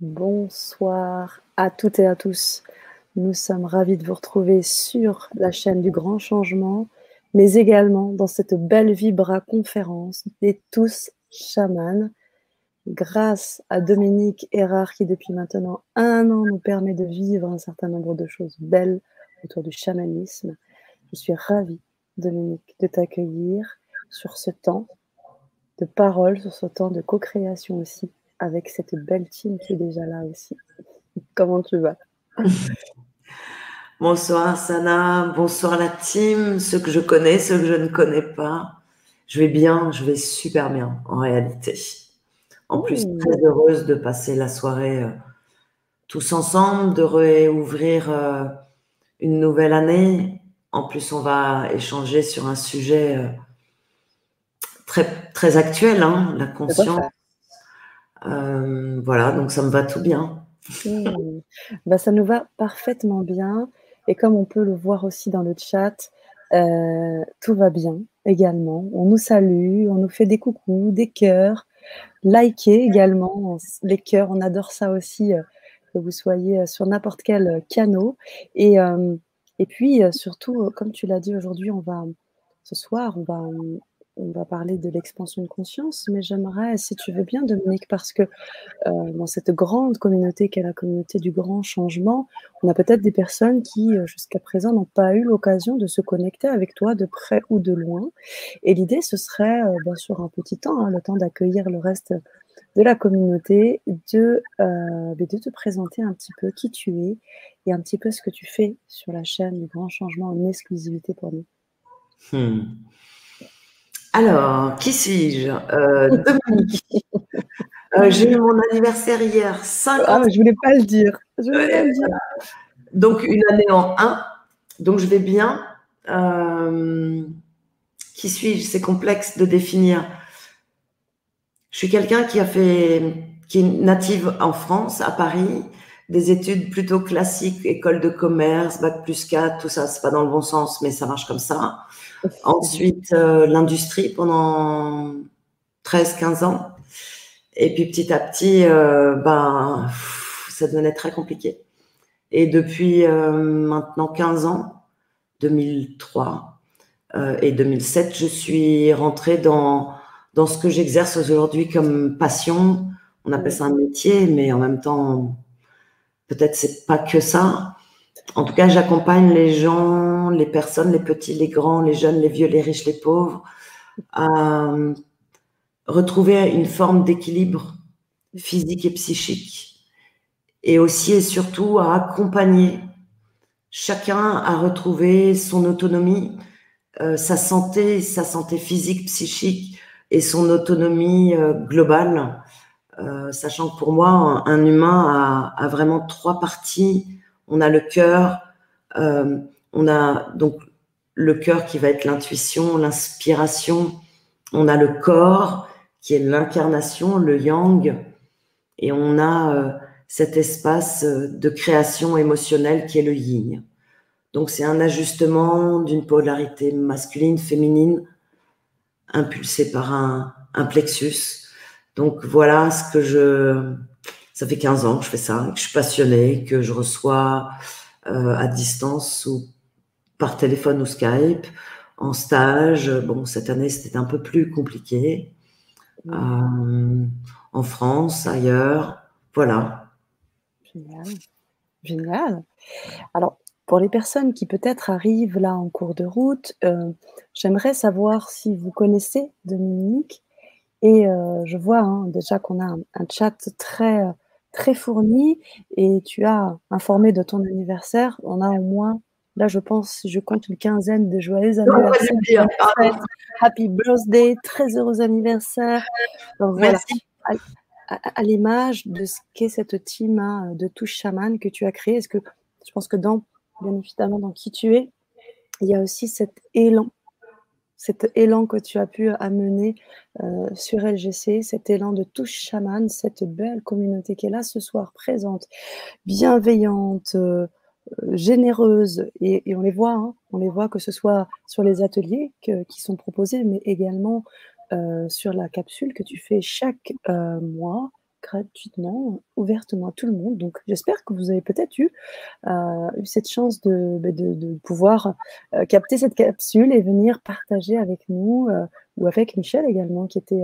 Bonsoir à toutes et à tous. Nous sommes ravis de vous retrouver sur la chaîne du Grand Changement, mais également dans cette belle Vibra conférence des tous chamans. Grâce à Dominique Erard qui depuis maintenant un an nous permet de vivre un certain nombre de choses belles autour du chamanisme. Je suis ravie, Dominique, de t'accueillir sur ce temps de parole, sur ce temps de co-création aussi avec cette belle team qui est déjà là aussi. Comment tu vas? Bonsoir Sana, bonsoir la team, ceux que je connais, ceux que je ne connais pas. Je vais bien, je vais super bien en réalité. En plus, très heureuse de passer la soirée euh, tous ensemble, de réouvrir euh, une nouvelle année. En plus, on va échanger sur un sujet euh, très, très actuel, hein, la conscience euh, voilà, donc ça me va tout bien. Bah, ça nous va parfaitement bien. Et comme on peut le voir aussi dans le chat, euh, tout va bien également. On nous salue, on nous fait des coucous, des cœurs, liker également. Les cœurs, on adore ça aussi, euh, que vous soyez sur n'importe quel canot. Et, et puis, surtout, comme tu l'as dit aujourd'hui, on va, ce soir, on va, on va parler de l'expansion de conscience, mais j'aimerais, si tu veux bien, Dominique, parce que euh, dans cette grande communauté qu'est la communauté du grand changement, on a peut-être des personnes qui, euh, jusqu'à présent, n'ont pas eu l'occasion de se connecter avec toi de près ou de loin. Et l'idée, ce serait, euh, bien sûr, un petit temps, hein, le temps d'accueillir le reste de la communauté, de, te présenter un petit peu qui tu es et un petit peu ce que tu fais sur la chaîne du grand changement en exclusivité pour nous. Hmm. Alors, qui suis-je? Euh, Dominique. Euh, j'ai eu mon anniversaire hier. 5 ah, je voulais pas le dire. voulais pas le dire. Donc, une année en un. Donc, je vais bien. Euh, qui suis-je? C'est complexe de définir. Je suis quelqu'un qui a fait, qui est native en France, à Paris, des études plutôt classiques, école de commerce, bac plus 4, tout ça, c'est pas dans le bon sens, mais ça marche comme ça. Ensuite, euh, l'industrie pendant 13-15 ans. Et puis petit à petit, euh, ben, ça devenait très compliqué. Et depuis euh, maintenant 15 ans, 2003 et 2007, je suis rentrée dans, dans ce que j'exerce aujourd'hui comme passion. On appelle ça un métier, mais en même temps, peut-être c'est pas que ça. En tout cas, j'accompagne les gens, les personnes, les petits, les grands, les jeunes, les vieux, les riches, les pauvres, à euh, retrouver une forme d'équilibre physique et psychique, et aussi et surtout à accompagner chacun à retrouver son autonomie, euh, sa santé, sa santé physique, psychique et son autonomie euh, globale, sachant que pour moi, un, humain a, a, vraiment trois parties on a le cœur, euh, on a donc le cœur qui va être l'intuition, l'inspiration, on a le corps qui est l'incarnation, le yang, et on a euh, cet espace euh, de création émotionnelle qui est le yin. Donc c'est un ajustement d'une polarité masculine, féminine, impulsé par un, plexus. Donc voilà ce que je, ça fait 15 ans que je fais ça, que je suis passionnée, que je reçois euh, à distance ou par téléphone ou Skype, en stage. Bon, cette année, c'était un peu plus compliqué. Euh, en France, ailleurs. Voilà. Génial. Génial. Alors, pour les personnes qui peut-être arrivent là en cours de route, euh, j'aimerais savoir si vous connaissez Dominique. Et je vois hein, déjà qu'on a un, un, chat très très fourni et tu as informé de ton anniversaire. On a au moins, là je pense, je compte une quinzaine de joyeux anniversaires. Happy birthday, très heureux anniversaire. voilà, à, l'image de ce qu'est cette team hein, de touche chaman que tu as créé, est-ce que je pense que dans, bien évidemment, dans qui tu es, il y a aussi cet élan cet élan que tu as pu amener euh, sur LGC, cet élan de touche chaman, cette belle communauté qui est là ce soir, présente, bienveillante, euh, généreuse, et, on les voit, hein, on les voit que ce soit sur les ateliers qui sont proposés, mais également euh, sur la capsule que tu fais chaque mois gratuitement, ouvertement à tout le monde. Donc, j'espère que vous avez peut-être eu, euh, cette chance de, bah, pouvoir euh, capter cette capsule et venir partager avec nous ou avec Michel également, qui était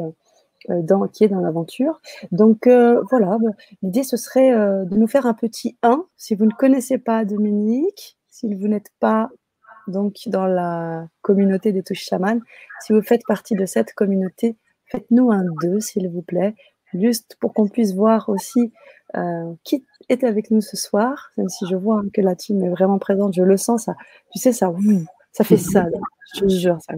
dans, qui est dans l'aventure. Donc voilà, bah, l'idée ce serait de nous faire un petit 1. Si vous ne connaissez pas Dominique, si vous n'êtes pas donc dans la communauté des touches chamanes, si vous faites partie de cette communauté, faites-nous un 2, s'il vous plaît, juste pour qu'on puisse voir aussi euh, qui est avec nous ce soir, même si je vois que la team est vraiment présente, je le sens, ça, tu sais, ça, ça fait ça, je te jure, ça,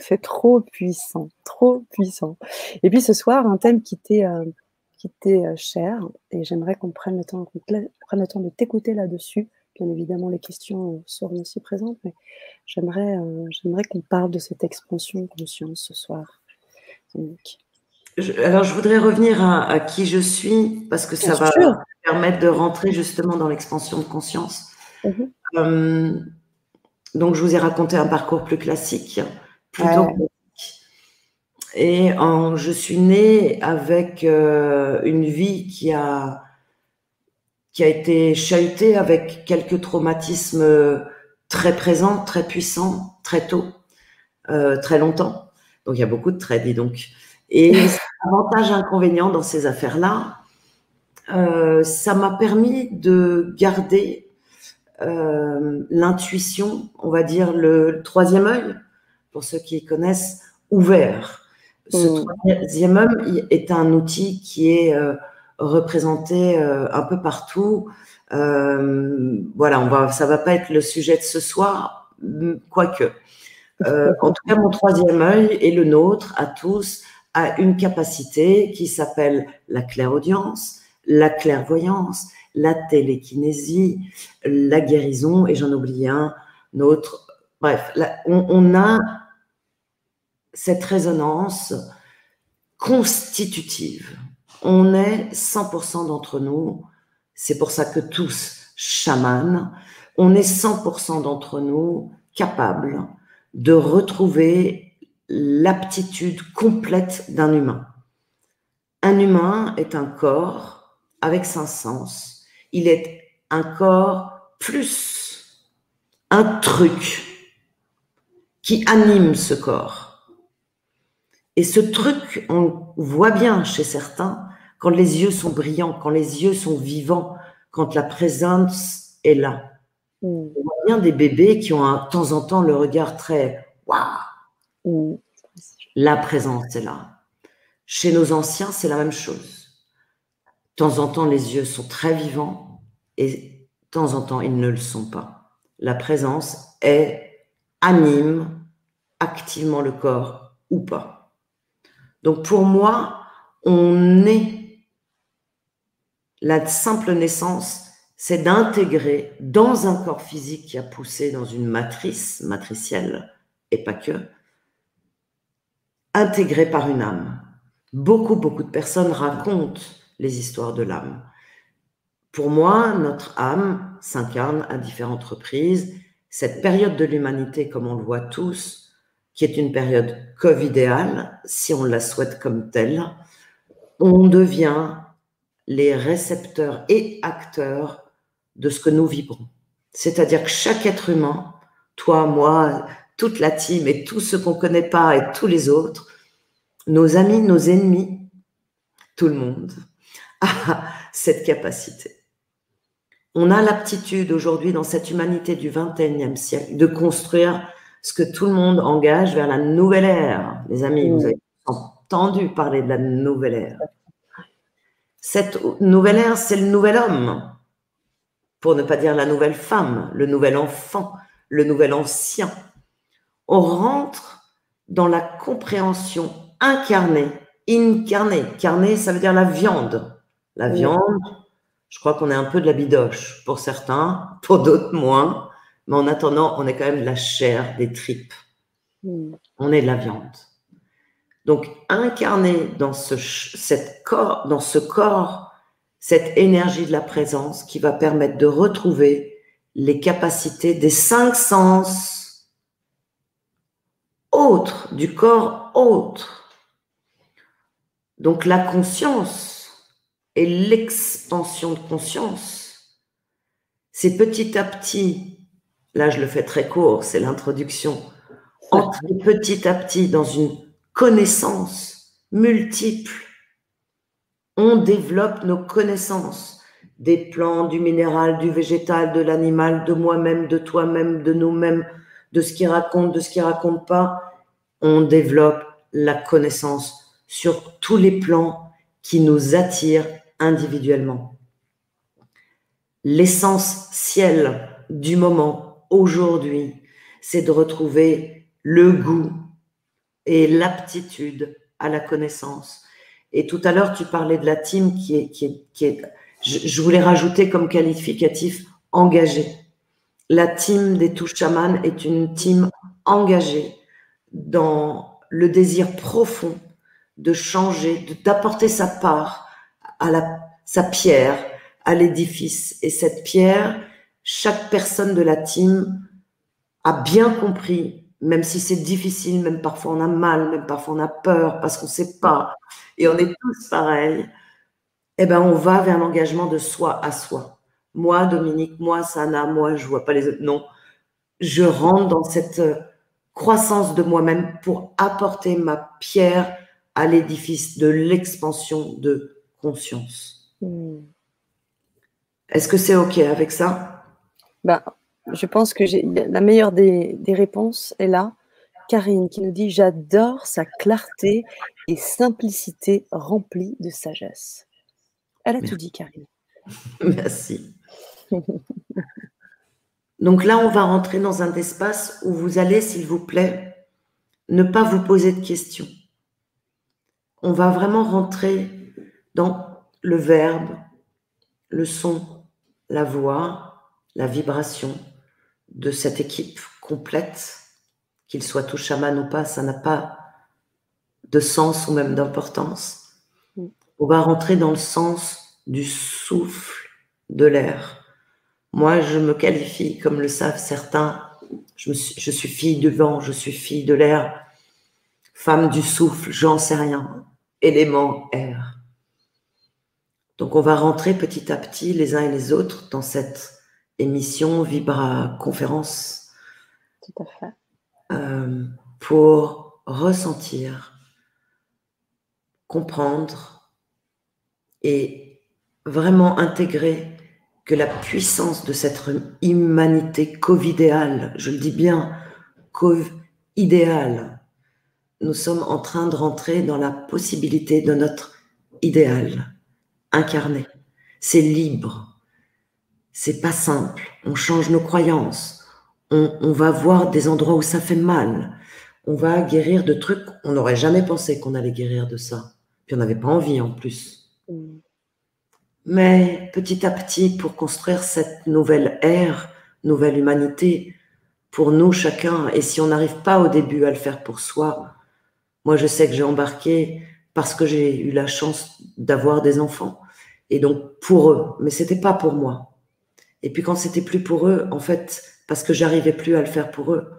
c'est trop puissant, trop puissant. Et puis ce soir, un thème qui t'est euh, euh, cher, et j'aimerais qu'on prenne le temps, prenne le temps de t'écouter là-dessus. Bien évidemment, les questions seront aussi présentes, mais j'aimerais j'aimerais qu'on parle de cette expansion de conscience ce soir alors, je voudrais revenir à, qui je suis parce que ça va permettre de rentrer justement dans l'expansion de conscience. Mhm. Euh, donc, je vous ai raconté un parcours plus classique, plutôt classique. Et je suis née avec euh, une vie qui a, qui a été chahutée avec quelques traumatismes très présents, très puissants, très tôt, euh, très longtemps. Donc, il y a beaucoup de traits, dis donc. Et avantage inconvénient dans ces affaires-là, euh, ça m'a permis de garder euh, l'intuition, on va dire le, troisième œil, pour ceux qui connaissent, ouvert. Ce mmh. troisième œil est un outil qui est euh, représenté un peu partout. Voilà, on va, ça va pas être le sujet de ce soir, quoique. en tout cas, mon troisième œil et le nôtre à tous a une capacité qui s'appelle la clairaudience, la clairvoyance, la télékinésie, la guérison, et j'en oublie un autre. Bref, on, a cette résonance constitutive. On est 100% d'entre nous, c'est pour ça que tous, chamans, on est 100% d'entre nous capables de retrouver l'aptitude complète d'un humain. Un humain est un corps avec cinq sens. Il est un corps plus un truc qui anime ce corps. Et ce truc, on voit bien chez certains, quand les yeux sont brillants, quand les yeux sont vivants, quand la présence est là. Mm. On voit bien des bébés qui ont de temps en temps le regard très waouh la présence est là. Chez nos anciens, c'est la même chose. De temps en temps, les yeux sont très vivants et de temps en temps, ils ne le sont pas. La présence est anime activement le corps ou pas. Donc pour moi, on est la simple naissance, c'est d'intégrer dans un corps physique qui a poussé dans une matrice matricielle et pas que, intégré par une âme. Beaucoup, beaucoup de personnes racontent les histoires de l'âme. Pour moi, notre âme s'incarne à différentes reprises. Cette période de l'humanité, comme on le voit tous, qui est une période covidéale, si on la souhaite comme telle, on devient les récepteurs et acteurs de ce que nous vibrons. C'est-à-dire que chaque être humain, toi, moi, toute la team et tous ceux qu'on ne connaît pas et tous les autres, nos amis, nos ennemis, tout le monde a cette capacité. On a l'aptitude aujourd'hui dans cette humanité du 21e siècle de construire ce que tout le monde engage vers la nouvelle ère. Les amis, vous avez entendu parler de la nouvelle ère. Cette nouvelle ère, c'est le nouvel homme, pour ne pas dire la nouvelle femme, le nouvel enfant, le nouvel ancien on rentre dans la compréhension incarnée, incarnée. Carnée, ça veut dire la viande. La viande, je crois qu'on est un peu de la bidoche pour certains, pour d'autres moins. Mais en attendant, on est quand même de la chair, des tripes. Mm. On est de la viande. Donc, incarné dans ce, cette corps, dans ce corps, cette énergie de la présence qui va permettre de retrouver les capacités des cinq sens autre, du corps autre. Donc la conscience et l'expansion de conscience, c'est petit à petit, là je le fais très court, c'est l'introduction, entrer petit à petit dans une connaissance multiple. On développe nos connaissances des plants, du minéral, du végétal, de l'animal, de moi-même, de toi-même, de nous-mêmes, de ce qui raconte, de ce qui raconte pas. On développe la connaissance sur tous les plans qui nous attirent individuellement. L'essentiel du moment aujourd'hui, c'est de retrouver le goût et l'aptitude à la connaissance. Et tout à l'heure, tu parlais de la team qui est, qui est, qui est je, voulais rajouter comme qualificatif engagé. La team des touches chamanes est une team engagée dans le désir profond de changer, d'apporter sa part à la, sa pierre à l'édifice. Et cette pierre, chaque personne de la team a bien compris, même si c'est difficile, même parfois on a mal, même parfois on a peur parce qu'on ne sait pas, et on est tous pareils, eh ben, on va vers l'engagement de soi à soi. Moi, Dominique, moi, Sana, moi, je vois pas les autres. Non, je rentre dans cette euh, croissance de moi-même pour apporter ma pierre à l'édifice de l'expansion de conscience. Hmm. Est-ce que c'est OK avec ça? Ben, Je pense que la meilleure des, des réponses est là. Karine qui nous dit J'adore sa clarté et simplicité remplie de sagesse. Elle a tout dit, Karine. Merci. Donc là, on va rentrer dans un espace où vous allez, s'il vous plaît, ne pas vous poser de questions. On va vraiment rentrer dans le verbe, le son, la voix, la vibration de cette équipe complète, qu'il soit tout chaman ou pas, ça n'a pas de sens ou même d'importance on va rentrer dans le sens du souffle de l'air. Moi, je me qualifie, comme le savent certains, je, suis, fille du vent, je suis fille de l'air, femme du souffle, j'en sais rien, élément air. Donc on va rentrer petit à petit les uns et les autres dans cette émission Vibra Conférence. Tout à fait. Euh, pour ressentir, comprendre, et vraiment intégrer que la puissance de cette humanité covidéale, je le dis bien, idéale, nous sommes en train de rentrer dans la possibilité de notre idéal incarné. C'est libre. C'est pas simple. On change nos croyances. On, on, va voir des endroits où ça fait mal. On va guérir de trucs. On n'aurait jamais pensé qu'on allait guérir de ça. Puis on n'avait pas envie en plus. Mais petit à petit, pour construire cette nouvelle ère, nouvelle humanité, pour nous chacun, et si on n'arrive pas au début à le faire pour soi, moi je sais que j'ai embarqué parce que j'ai eu la chance d'avoir des enfants, et donc pour eux, mais c'était pas pour moi. Et puis quand c'était plus pour eux, en fait, parce que j'arrivais plus à le faire pour eux,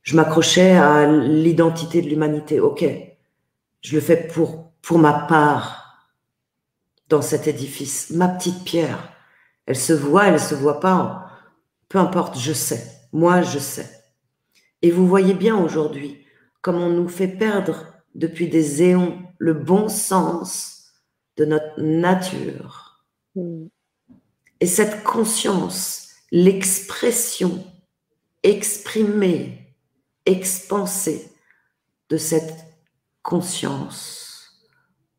je m'accrochais à l'identité de l'humanité. Ok, je le fais pour pour ma part, dans cet édifice, ma petite pierre. Elle se voit, elle se voit pas. Peu importe, je sais. Moi, je sais. Et vous voyez bien aujourd'hui comme on nous fait perdre depuis des éons le bon sens de notre nature. Mm. Et cette conscience, l'expression exprimée, expansée de cette conscience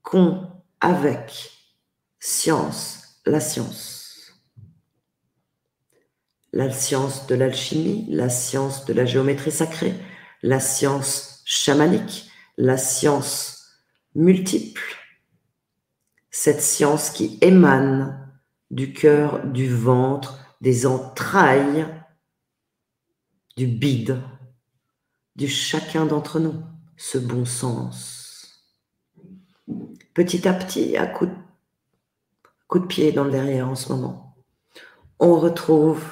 qu'ont avec science, la science. La science de l'alchimie, la science de la géométrie sacrée, la science chamanique, la science multiple. Cette science qui émane du cœur, du ventre, des entrailles, du bide, du chacun d'entre nous, ce bon sens. Petit à petit, à coup de de pied dans le derrière en ce moment. On retrouve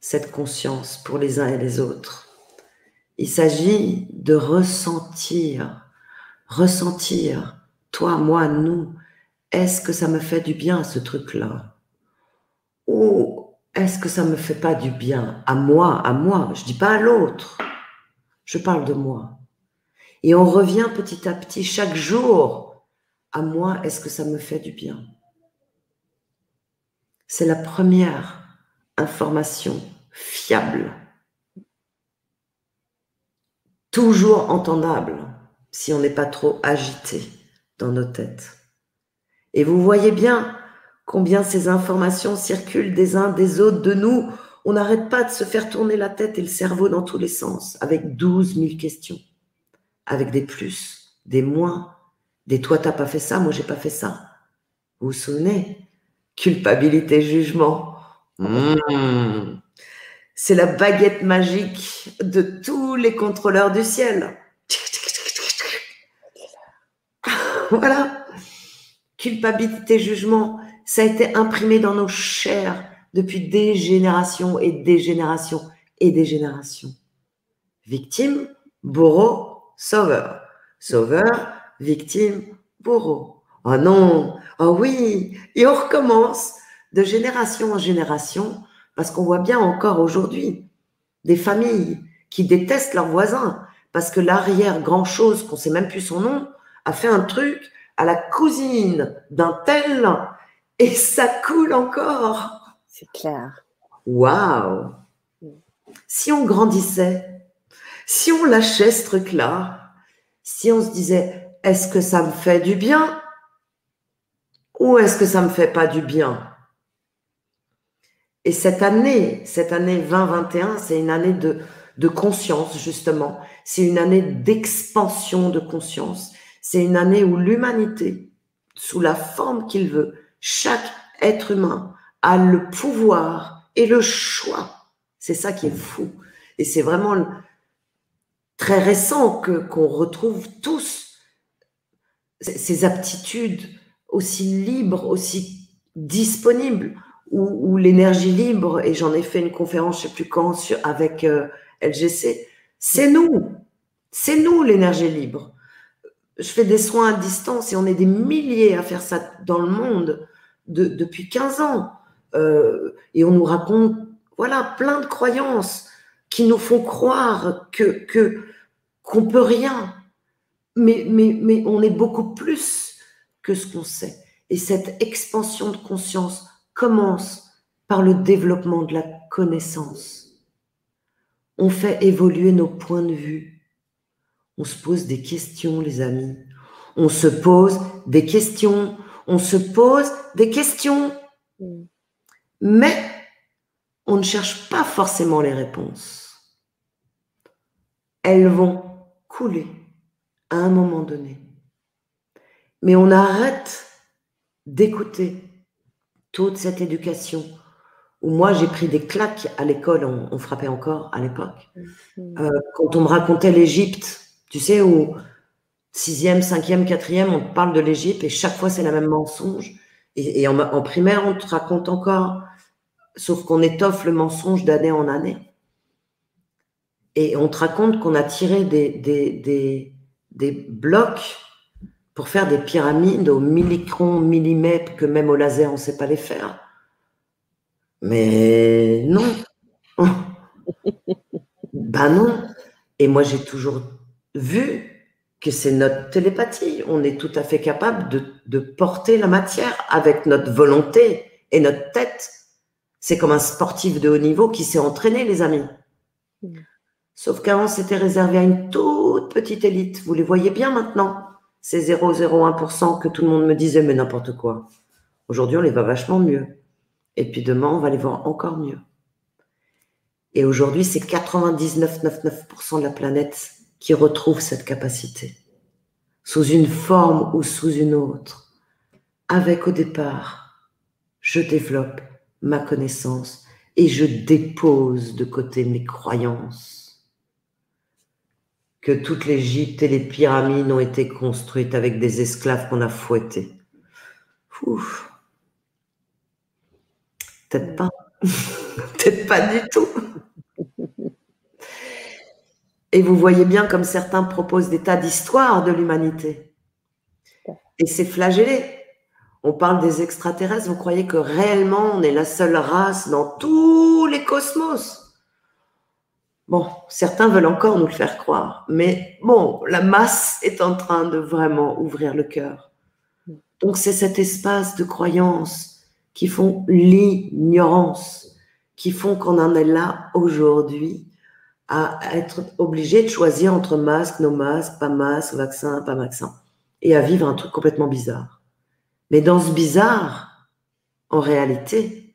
cette conscience pour les uns et les autres. Il s'agit de ressentir, ressentir toi, moi, nous, est-ce que ça me fait du bien ce truc-là? Ou est-ce que ça me fait pas du bien à moi, à moi? Je dis pas à l'autre. Je parle de moi. Et on revient petit à petit chaque jour à moi, est-ce que ça me fait du bien? C'est la première information fiable, toujours entendable si on n'est pas trop agité dans nos têtes. Et vous voyez bien combien ces informations circulent des uns des autres de nous. On n'arrête pas de se faire tourner la tête et le cerveau dans tous les sens avec 12 000 questions avec des plus, des moins, des toi t'as pas fait ça, moi j'ai pas fait ça. Vous vous souvenez? Culpabilité, jugement. Mmh. C'est la baguette magique de tous les contrôleurs du ciel. voilà. Culpabilité, jugement, ça a été imprimé dans nos chairs depuis des générations et des générations et des générations. Victime, bourreau, sauveur. Sauveur, victime, bourreau. Oh non, oh oui, et on recommence de génération en génération, parce qu'on voit bien encore aujourd'hui des familles qui détestent leurs voisins, parce que l'arrière grand chose, qu'on sait même plus son nom, a fait un truc à la cousine d'un tel, et ça coule encore. C'est clair. Waouh Si on grandissait si on lâchait ce truc-là, si on se disait, est-ce que ça me fait du bien? Ou est-ce que ça me fait pas du bien? Et cette année, cette année 2021, c'est une année de, conscience, justement. C'est une année d'expansion de conscience. C'est une année où l'humanité, sous la forme qu'il veut, chaque être humain a le pouvoir et le choix. C'est ça qui est fou. Et c'est vraiment très récent qu'on retrouve tous ces aptitudes aussi libres, aussi disponibles, où, l'énergie libre, et j'en ai fait une conférence, je sais plus quand, avec euh, LGC, c'est nous, c'est nous l'énergie libre. Je fais des soins à distance et on est des milliers à faire ça dans le monde depuis 15 ans. Euh, et on nous raconte, voilà, plein de croyances qui nous font croire que, qu'on peut rien, mais, mais, mais on est beaucoup plus que ce qu'on sait. Et cette expansion de conscience commence par le développement de la connaissance. On fait évoluer nos points de vue. On se pose des questions, les amis. On se pose des questions. On se pose des questions. Mais on ne cherche pas forcément les réponses. Elles vont couler à un moment donné. Mais on arrête d'écouter toute cette éducation où moi j'ai pris des claques à l'école, on, frappait encore à l'époque, mhm. euh, quand on me racontait l'Égypte, tu sais, où sixième, cinquième, quatrième, on parle de l'Égypte et chaque fois c'est la même mensonge. Et, en, en, primaire, on te raconte encore, sauf qu'on étoffe le mensonge d'année en année. Et on te raconte qu'on a tiré des, des, des, blocs pour faire des pyramides au millicron, millimètre, que même au laser, on ne sait pas les faire. Mais non. ben non. Et moi, j'ai toujours vu que c'est notre télépathie. On est tout à fait capable de, de, porter la matière avec notre volonté et notre tête. C'est comme un sportif de haut niveau qui s'est entraîné, les amis. Mm. Sauf qu'avant, c'était réservé à une toute petite élite. Vous les voyez bien maintenant, ces 0,01% que tout le monde me disait, mais n'importe quoi. Aujourd'hui, on les voit vachement mieux. Et puis demain, on va les voir encore mieux. Et aujourd'hui, c'est 99,99% de la planète qui retrouve cette capacité, sous une forme ou sous une autre. Avec au départ, je développe ma connaissance et je dépose de côté mes croyances que toute l'Égypte et les pyramides ont été construites avec des esclaves qu'on a fouettés. Ouf. Peut-être pas. Peut-être pas du tout. Et vous voyez bien comme certains proposent des tas d'histoires de l'humanité. Et c'est flagellé. On parle des extraterrestres, vous croyez que réellement on est la seule race dans tous les cosmos? Bon, certains veulent encore nous le faire croire, mais bon, la masse est en train de vraiment ouvrir le cœur. Donc c'est cet espace de croyance qui font l'ignorance, qui font qu'on en est là aujourd'hui à être obligé de choisir entre masque, no masque, pas masque, vaccin, pas vaccin, et à vivre un truc complètement bizarre. Mais dans ce bizarre, en réalité,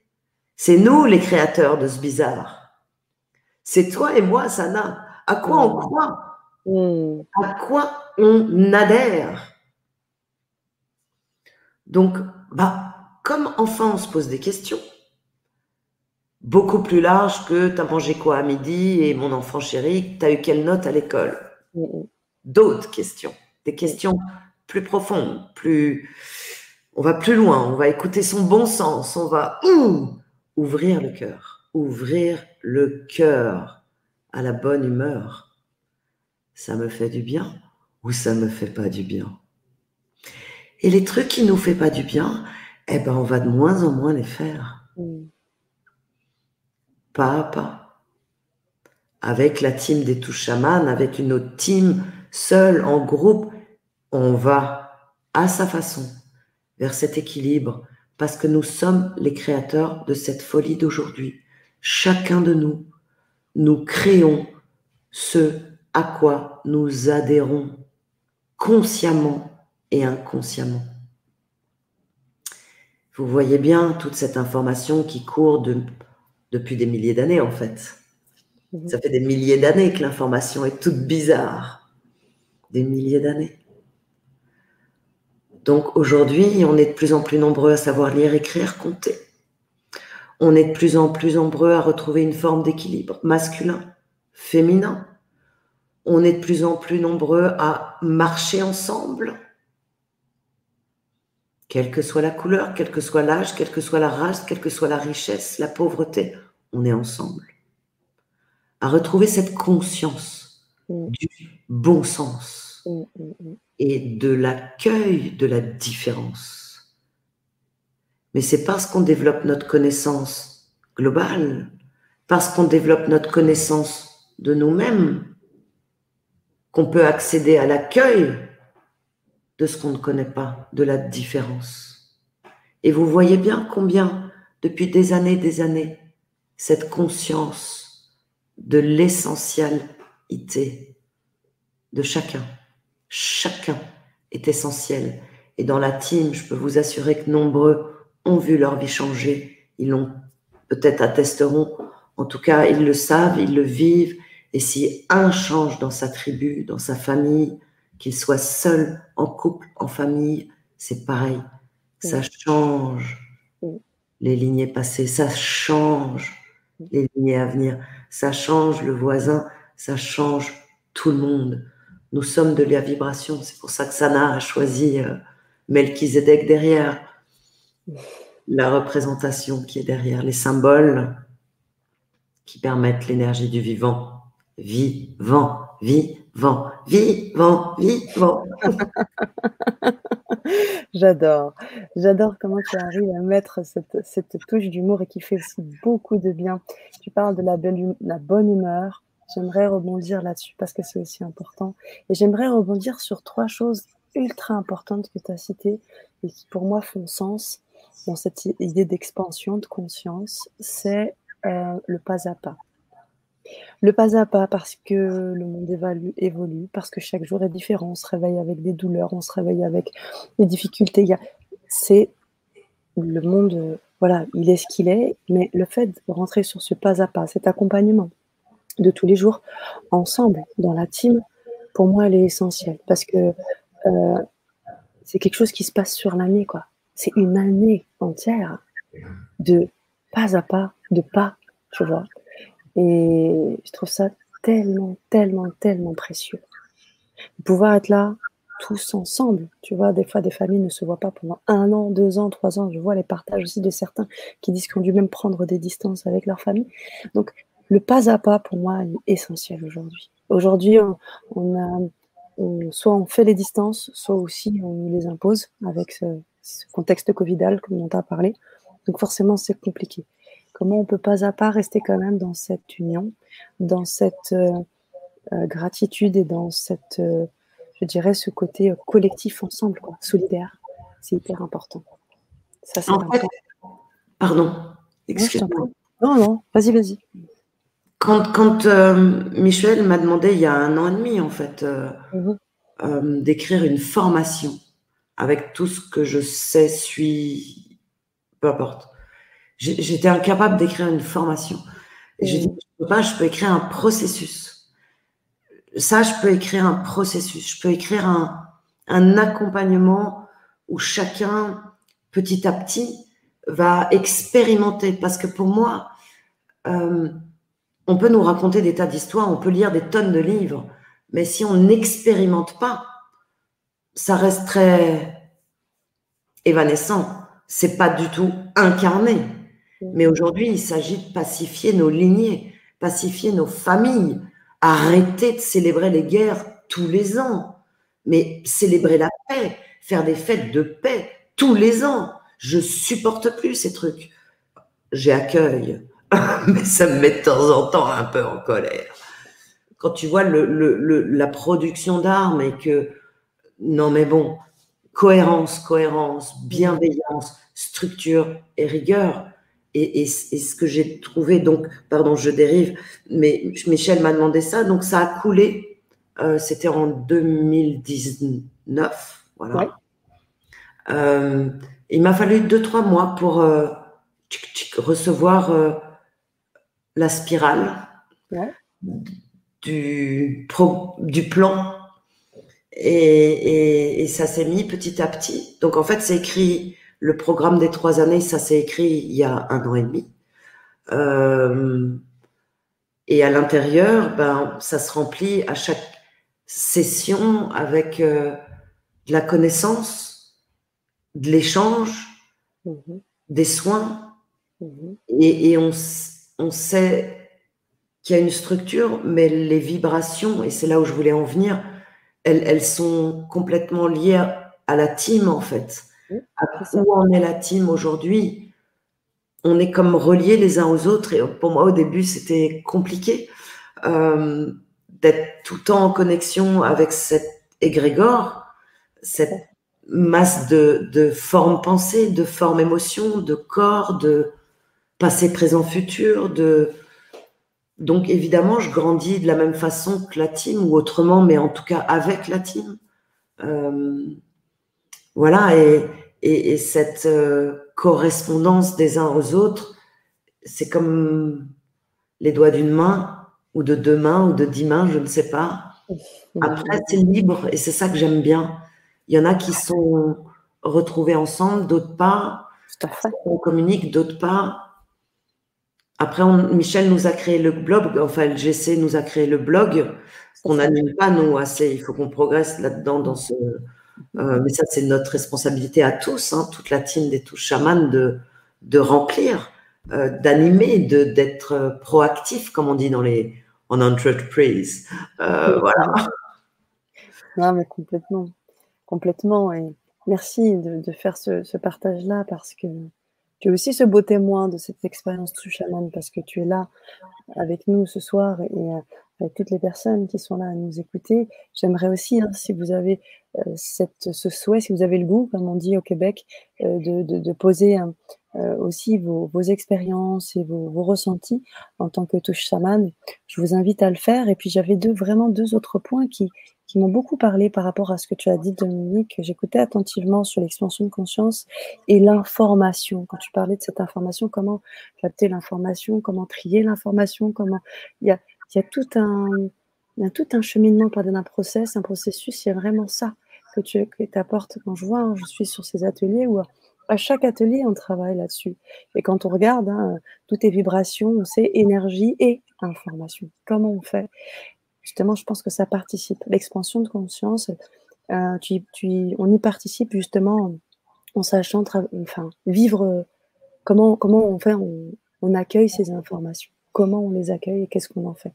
c'est nous les créateurs de ce bizarre. C'est toi et moi, Sana. À quoi on croit? Mm. À quoi on adhère? Donc, bah, comme enfant, on se pose des questions. Beaucoup plus large que t'as mangé quoi à midi et mon enfant chéri, t'as eu quelle note à l'école? D'autres questions, des questions plus profondes, plus. On va plus loin, on va écouter son bon sens, on va ouvrir le cœur, ouvrir le cœur à la bonne humeur. Ça me fait du bien ou ça me fait pas du bien? Et les trucs qui nous fait pas du bien, eh ben on va de moins en moins les faire. Mm pas à pas. Avec la team des touches chamans, avec une autre team, seul, en groupe, on va à sa façon vers cet équilibre parce que nous sommes les créateurs de cette folie d'aujourd'hui. Chacun de nous, nous créons ce à quoi nous adhérons consciemment et inconsciemment. Vous voyez bien toute cette information qui court de depuis des milliers d'années en fait. Mhm. Ça fait des milliers d'années que l'information est toute bizarre. Des milliers d'années. Donc aujourd'hui, on est de plus en plus nombreux à savoir lire, écrire, compter. On est de plus en plus nombreux à retrouver une forme d'équilibre masculin, féminin. On est de plus en plus nombreux à marcher ensemble, quelle que soit la couleur, quel que soit l'âge, quelle que soit la race, quelle que soit la richesse, la pauvreté, on est ensemble. À retrouver cette conscience mm. du bon sens mm, mm, et de l'accueil de la différence. Mais c'est parce qu'on développe notre connaissance globale, parce qu'on développe notre connaissance de nous-mêmes, qu'on peut accéder à l'accueil de ce qu'on ne connaît pas, de la différence. Et vous voyez bien combien, depuis des années, des années, cette conscience de l'essentialité de chacun, chacun est essentiel. Et dans la team, je peux vous assurer que nombreux ont vu leur vie changer. Ils l'ont peut-être attesteront. En tout cas, ils le savent, ils le vivent. Et si un change dans sa tribu, dans sa famille, qu'il soit seul, en couple, en famille, c'est pareil. Ça change les lignées passées, ça change les lignées à venir, ça change le voisin, ça change tout le monde. Nous sommes de la vibration, c'est pour ça que Sana a choisi euh, Melchizedek derrière, la représentation qui est derrière, les symboles qui permettent l'énergie du vivant, vivant, vivant vivant, vivant. J'adore. J'adore comment tu arrives à mettre cette, touche d'humour et qui fait aussi beaucoup de bien. Tu parles de la, hum, la bonne humeur. J'aimerais rebondir là-dessus parce que c'est aussi important. Et j'aimerais rebondir sur trois choses ultra importantes que tu as citées et qui pour moi font sens dans cette idée d'expansion de conscience. C'est euh, le pas à pas. Le pas à pas parce que le monde évolue, parce que chaque jour est différent. On se réveille avec des douleurs, on se réveille avec des difficultés. C'est le monde, voilà, il est ce qu'il est, mais le fait de rentrer sur ce pas à pas, cet accompagnement de tous les jours ensemble dans la team, pour moi, elle est essentielle parce que euh, c'est quelque chose qui se passe sur l'année, quoi. C'est une année entière de pas à pas, de pas, tu vois. Et je trouve ça tellement, tellement, tellement précieux. Pouvoir être là tous ensemble. Tu vois, des fois, des familles ne se voient pas pendant un an, deux ans, trois ans. Je vois les partages aussi de certains qui disent qu'ils ont dû même prendre des distances avec leur famille. Donc, le pas à pas, pour moi, est essentiel aujourd'hui. Aujourd'hui, on, a soit on fait les distances, soit aussi on nous les impose avec ce, contexte covidal comme on t'a parlé. Donc forcément, c'est compliqué. Comment on peut pas à pas rester quand même dans cette union, dans cette euh, euh, gratitude et dans cette, euh, je dirais, ce côté collectif ensemble, quoi, solidaire? C'est hyper important. Ça, c'est important. pardon, excuse-moi. Non, non, vas-y, vas-y. Quand, quand euh, Michel m'a demandé il y a un an et demi, en fait, euh, d'écrire une formation avec tout ce que je sais, suis, peu importe, j'étais incapable d'écrire une formation. Et j'ai dit, je peux pas, je peux écrire un processus. Ça, je peux écrire un processus. Je peux écrire un, un accompagnement où chacun, petit à petit, va expérimenter. Parce que pour moi, euh, on peut nous raconter des tas d'histoires, on peut lire des tonnes de livres, mais si on n'expérimente pas, ça reste très évanescent. C'est pas du tout incarné. Mais aujourd'hui, il s'agit de pacifier nos lignées, pacifier nos familles, arrêter de célébrer les guerres tous les ans, mais célébrer la paix, faire des fêtes de paix tous les ans. Je supporte plus ces trucs. J'ai accueil, mais ça me met de temps en temps un peu en colère. Quand tu vois le, la production d'armes et que, non mais bon, cohérence, cohérence, bienveillance, structure et rigueur. Et, ce que j'ai trouvé, donc, pardon, je dérive, mais Michel m'a demandé ça, donc ça a coulé, euh, c'était en 2019, voilà. Euh, il m'a fallu deux, trois mois pour euh, recevoir la spirale du, du plan. Et, ça s'est mis petit à petit. Donc en fait, c'est écrit, le programme des trois années, ça s'est écrit il y a un an et demi. Euh, et à l'intérieur, ben, ça se remplit à chaque session avec euh, de la connaissance, de l'échange, mmh des soins. Mmh et, et on, on sait qu'il y a une structure, mais les vibrations, et c'est là où je voulais en venir, elles, sont complètement liées à la team, en fait. À où en est la team aujourd'hui? On est comme reliés les uns aux autres, et pour moi, au début, c'était compliqué euh, d'être tout le temps en connexion avec cet égrégore, cette masse de, de formes pensées, de formes émotions, de corps, de, passé, présent, futur. De... Donc évidemment, je grandis de la même façon que la team ou autrement, mais en tout cas avec la team. Euh, voilà, et, et, cette euh, correspondance des uns aux autres, c'est comme les doigts d'une main ou de deux mains ou de dix mains, je ne sais pas. Après, c'est libre et c'est ça que j'aime bien. Il y en a qui sont retrouvés ensemble, d'autres pas. On communique, d'autres pas. Après, Michel nous a créé le blog, enfin, le GC nous a créé le blog. On n'anime pas, nous, assez. Il faut qu'on progresse là-dedans, dans ce. Euh, mais ça, c'est notre responsabilité à tous, hein, toute la team des touches chamans, de, de remplir, euh, d'animer, d'être euh, proactif, comme on dit dans les, en entreprise. Euh, voilà. Non, mais complètement. Complètement. Et merci de, de faire ce, ce partage-là parce que tu es aussi ce beau témoin de cette expérience true chaman parce que tu es là avec nous ce soir et euh, avec toutes les personnes qui sont là à nous écouter. J'aimerais aussi, hein, si vous avez euh, ce souhait, si vous avez le goût, comme on dit au Québec, euh, de, poser aussi vos, expériences et vos, vos, ressentis en tant que touche chaman, je vous invite à le faire. Et puis j'avais deux, vraiment deux autres points qui, qui m'ont beaucoup parlé par rapport à ce que tu as dit, Dominique. J'écoutais attentivement sur l'expansion de conscience et l'information. Quand tu parlais de cette information, comment capter l'information, comment trier l'information, comment il y a, tout un tout un cheminement par d'un process, un processus. Il y a vraiment ça que tu apportes quand je vois. Hein, je suis sur ces ateliers où à chaque atelier, on travaille là-dessus. Et quand on regarde, hein, toutes les vibrations, c'est énergie et information. Comment on fait? Justement, je pense que ça participe. L'expansion de conscience, euh, tu, on y participe justement en sachant enfin, vivre comment, comment on fait, on, accueille ces informations, comment on les accueille et qu'est-ce qu'on en fait.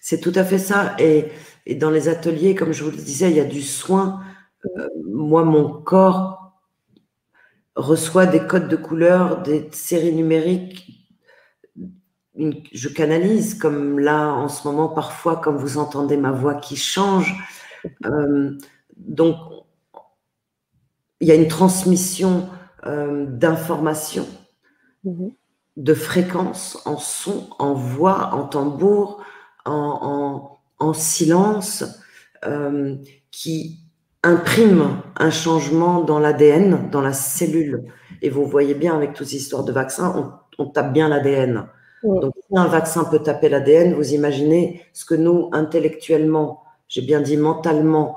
C'est tout à fait ça. Et, dans les ateliers, comme je vous le disais, il y a du soin. Euh, moi, mon corps reçoit des codes de couleurs, des séries numériques. Je canalise, comme là, en ce moment, parfois, comme vous entendez ma voix qui change. Euh, donc, il y a une transmission euh, d'informations, mhm. de fréquences en son, en voix, en tambour, en, silence, euh, qui imprime un changement dans l'ADN, dans la cellule. Et vous voyez bien avec toutes ces histoires de vaccins, on, tape bien l'ADN. Donc, si un vaccin peut taper l'ADN, vous imaginez ce que nous, intellectuellement, j'ai bien dit mentalement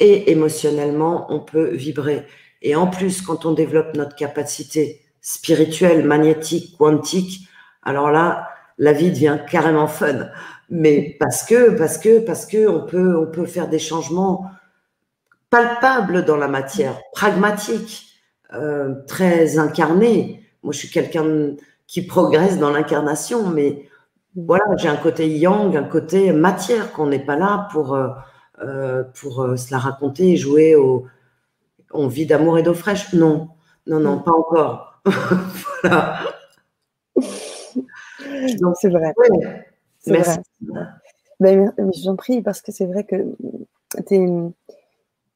et émotionnellement, on peut vibrer. Et en plus, quand on développe notre capacité spirituelle, magnétique, quantique, alors là, la vie devient carrément fun. Mais parce que, parce que, parce que on peut, on peut faire des changements palpables dans la matière, pragmatiques, euh, très incarnés. Moi, je suis quelqu'un qui progresse dans l'incarnation, mais voilà, j'ai un côté yang, un côté matière qu'on n'est pas là pour, euh, euh, pour se la raconter et jouer au, on vit d'amour et d'eau fraîche Non, non, non, pas encore. voilà. c'est vrai. Merci. Ben, je vous en prie, parce que c'est vrai que tes,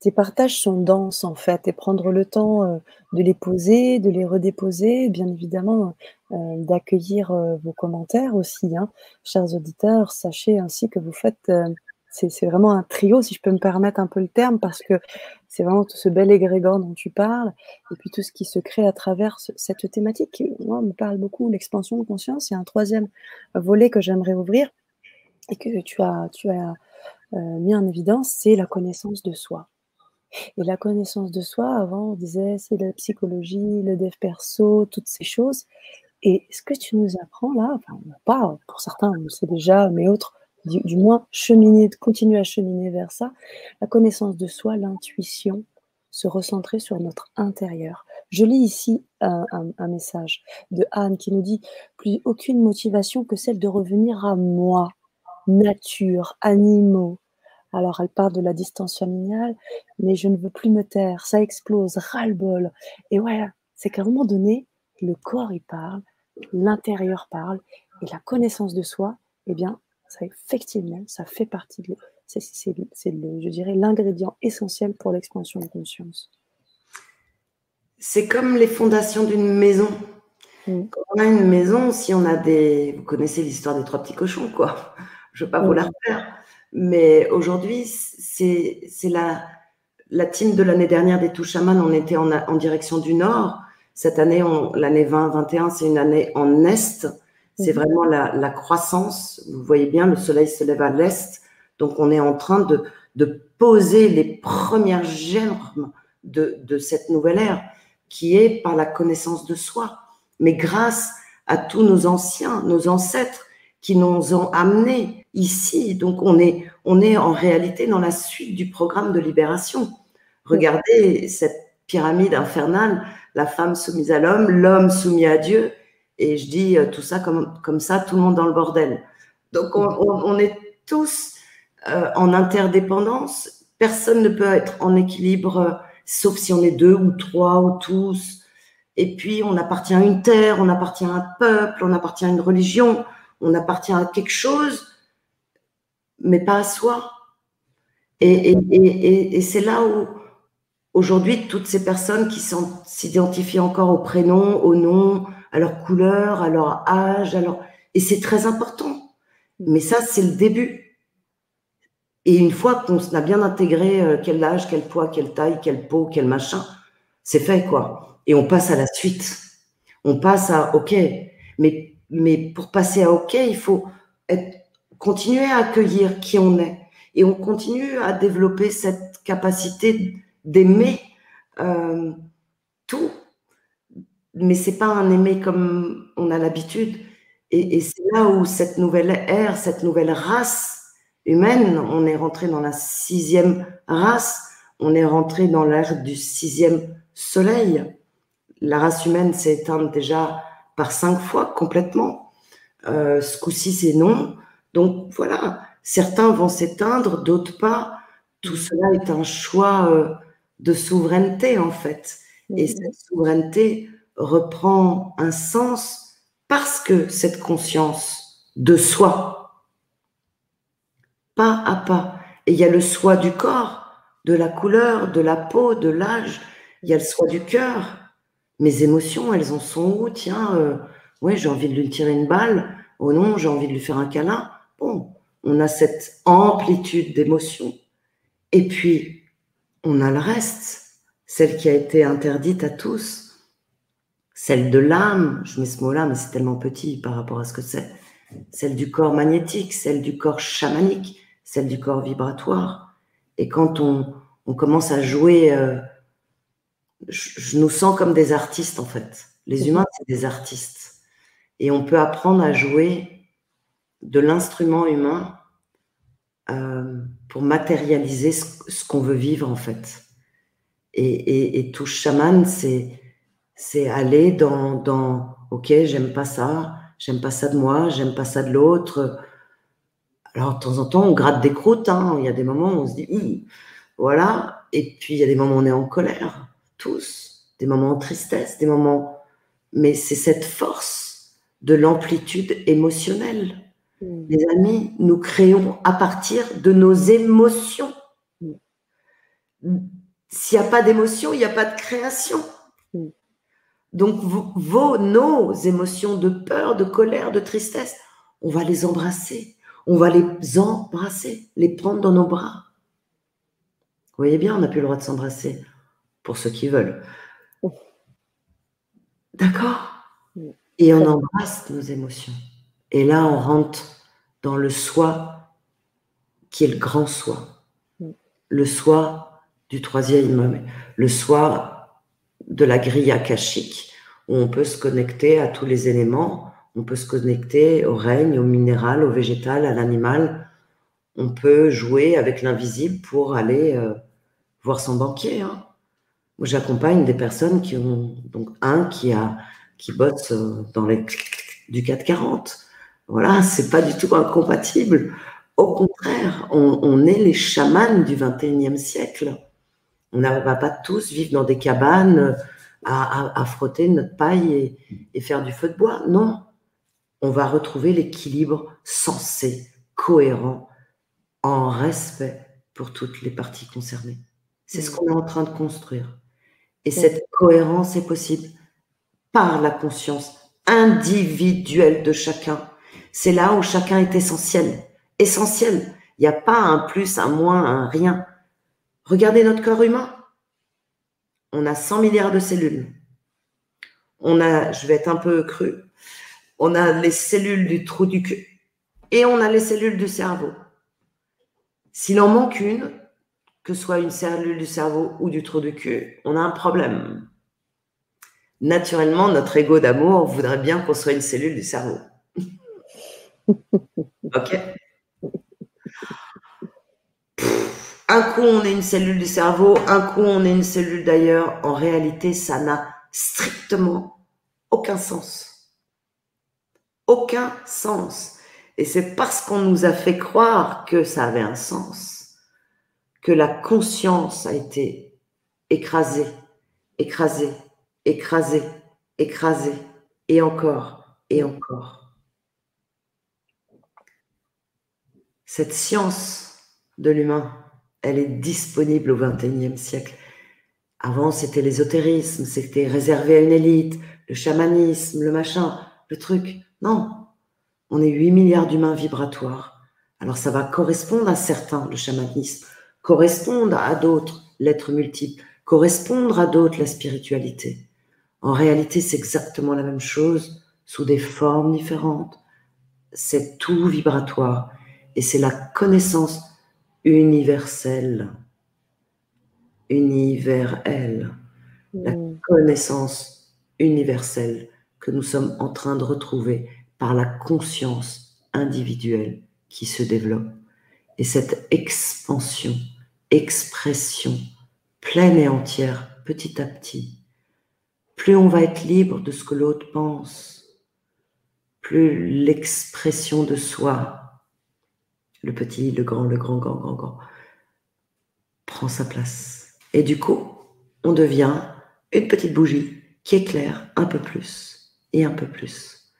tes, partages sont denses, en fait, et prendre le temps euh, de les poser, de les redéposer, bien évidemment, euh, d'accueillir euh, vos commentaires aussi. Hein. Chers auditeurs, sachez ainsi que vous faites c'est vraiment un trio, si je peux me permettre un peu le terme, parce que c'est vraiment tout ce bel égrégore dont tu parles, et puis tout ce qui se crée à travers cette thématique qui, moi, me parle beaucoup, l'expansion de conscience. Il y a un troisième volet que j'aimerais ouvrir, et que tu as, tu as euh, mis en évidence, c'est la connaissance de soi. Et la connaissance de soi, avant, on disait, c'est la psychologie, le dev perso, toutes ces choses. Et ce que tu nous apprends là, enfin, pas, pour certains, on le sait déjà, mais autres, du, moins cheminer, continuer à cheminer vers ça, la connaissance de soi, l'intuition, se recentrer sur notre intérieur. Je lis ici un, message de Anne qui nous dit plus aucune motivation que celle de revenir à moi, nature, animaux. Alors elle parle de la distance familiale, mais je ne veux plus me taire, ça explose, ras-le-bol. Et voilà, c'est qu'à un moment donné, le corps il parle, l'intérieur parle, et la connaissance de soi, eh bien, ça, effectivement, ça fait partie de. C'est, je dirais, l'ingrédient essentiel pour l'expansion de conscience. C'est comme les fondations d'une maison. Quand on a une maison, si on a des. Vous connaissez l'histoire des trois petits cochons, quoi. Je ne veux pas vous la refaire. Mais aujourd'hui, c'est, la, la team de l'année dernière des Touchaman. On était en, en direction du nord. Cette année, l'année 2021, c'est une année en est. C'est mhm. vraiment la, croissance. Vous voyez bien, le soleil se lève à l'est. Donc, on est en train de, poser les premières germes de, de, cette nouvelle ère qui est par la connaissance de soi. Mais grâce à tous nos anciens, nos ancêtres qui nous ont amenés ici. Donc, on est, on est en réalité dans la suite du programme de libération. Regardez cette pyramide infernale, la femme soumise à l'homme, l'homme soumis à Dieu et je dis euh, tout ça comme, comme ça, tout le monde dans le bordel. Donc on, est tous euh, en interdépendance. Personne ne peut être en équilibre, euh, sauf si on est deux ou trois ou tous. Et puis on appartient à une terre, on appartient à un peuple, on appartient à une religion, on appartient à quelque chose, mais pas à soi. Et, et, et, et c'est là où aujourd'hui toutes ces personnes qui s'identifient encore au prénom, au nom, à leur couleur, à leur âge, alors et c'est très important. Mais ça, c'est le début. Et une fois qu'on a bien intégré euh, quel âge, quel poids, quelle taille, quelle peau, quel machin, c'est fait quoi. Et on passe à la suite. On passe à OK. Mais, mais pour passer à OK, il faut continuer à accueillir qui on est. Et on continue à développer cette capacité d'aimer euh, tout mais c'est pas un aimer comme on a l'habitude. Et, c'est là où cette nouvelle ère, cette nouvelle race humaine, on est rentré dans la sixième race, on est rentré dans l'âge du sixième soleil. La race humaine s'est éteinte déjà par cinq fois complètement. Euh, ce coup-ci, c'est non. Donc voilà, certains vont s'éteindre, d'autres pas. Tout cela est un choix euh, de souveraineté en fait. Et cette souveraineté reprend un sens parce que cette conscience de soi, pas à pas, et il y a le soi du corps, de la couleur, de la peau, de l'âge, il y a le soi du cœur. Mes émotions, elles en sont où? Tiens, euh, ouais, j'ai envie de lui tirer une balle. Oh non, j'ai envie de lui faire un câlin. Bon, on a cette amplitude d'émotions. Et puis, on a le reste, celle qui a été interdite à tous, celle de l'âme, je mets ce mot-là, mais c'est tellement petit par rapport à ce que c'est, celle du corps magnétique, celle du corps chamanique, celle du corps vibratoire. Et quand on, commence à jouer, euh, je, nous sens comme des artistes en fait. Les humains, c'est des artistes. Et on peut apprendre à jouer de l'instrument humain euh, pour matérialiser ce, qu'on veut vivre en fait. Et, et, tout chaman, c'est c'est aller dans, dans ok, j'aime pas ça, j'aime pas ça de moi, j'aime pas ça de l'autre. Alors de temps en temps, on gratte des croûtes. Hein. Il y a des moments où on se dit, voilà. Et puis il y a des moments où on est en colère, tous. Des moments en tristesse, des moments. Mais c'est cette force de l'amplitude émotionnelle Mm. Les amis, nous créons à partir de nos émotions. Mm. S'il n'y a pas d'émotion, il n'y a pas de création. Mm. Donc, vos, nos émotions de peur, de colère, de tristesse, on va les embrasser. On va les embrasser, les prendre dans nos bras. Vous voyez bien, on n'a plus le droit de s'embrasser, pour ceux qui veulent. D'accord? Et on embrasse nos émotions. Et là, on rentre dans le soi qui est le grand soi. Mm. Le soi du troisième, le soi de la grille akashique, où on peut se connecter à tous les éléments, on peut se connecter au règne, au minéral, au végétal, à l'animal. On peut jouer avec l'invisible pour aller euh, voir son banquier. Hein. Moi, j'accompagne des personnes qui ont donc un qui a qui bosse euh, dans les du 440, voilà, c'est pas du tout incompatible. Au contraire, on, est les chamans du 21e siècle. On ne va pas tous vivre dans des cabanes à, frotter notre paille et, faire du feu de bois. Non, on va retrouver l'équilibre sensé, cohérent, en respect pour toutes les parties concernées. C'est ce qu'on est en train de construire. Et cette cohérence est possible par la conscience individuelle de chacun c'est là où chacun est essentiel. Essentiel. Il n'y a pas un plus, un moins, un rien. Regardez notre corps humain. On a 100 milliards de cellules. On a, je vais être un peu cru, on a les cellules du trou du cul et on a les cellules du cerveau. S'il en manque une, que ce soit une cellule du cerveau ou du trou du cul, on a un problème. Naturellement, notre ego d'amour voudrait bien qu'on soit une cellule du cerveau. Ok Un coup, on est une cellule du cerveau, un coup, on est une cellule d'ailleurs. En réalité, ça n'a strictement aucun sens. Aucun sens. Et c'est parce qu'on nous a fait croire que ça avait un sens que la conscience a été écrasée, écrasée, écrasée, écrasée, et encore, et encore. Cette science de l'humain, elle est disponible au XXIe siècle. Avant, c'était l'ésotérisme, c'était réservé à une élite, le chamanisme, le machin, le truc. Non, on est 8 milliards d'humains vibratoires. Alors ça va correspondre à certains, le chamanisme, correspondre à d'autres, l'être multiple, correspondre à d'autres, la spiritualité. En réalité, c'est exactement la même chose, sous des formes différentes. C'est tout vibratoire. Et c'est la connaissance universelle, universelle, la mm. connaissance universelle que nous sommes en train de retrouver par la conscience individuelle qui se développe. Et cette expansion, expression pleine et entière, petit à petit, plus on va être libre de ce que l'autre pense, plus l'expression de soi le petit, le grand, le grand, grand, grand, grand, prend sa place. Et du coup, on devient une petite bougie qui éclaire un peu plus et un peu plus.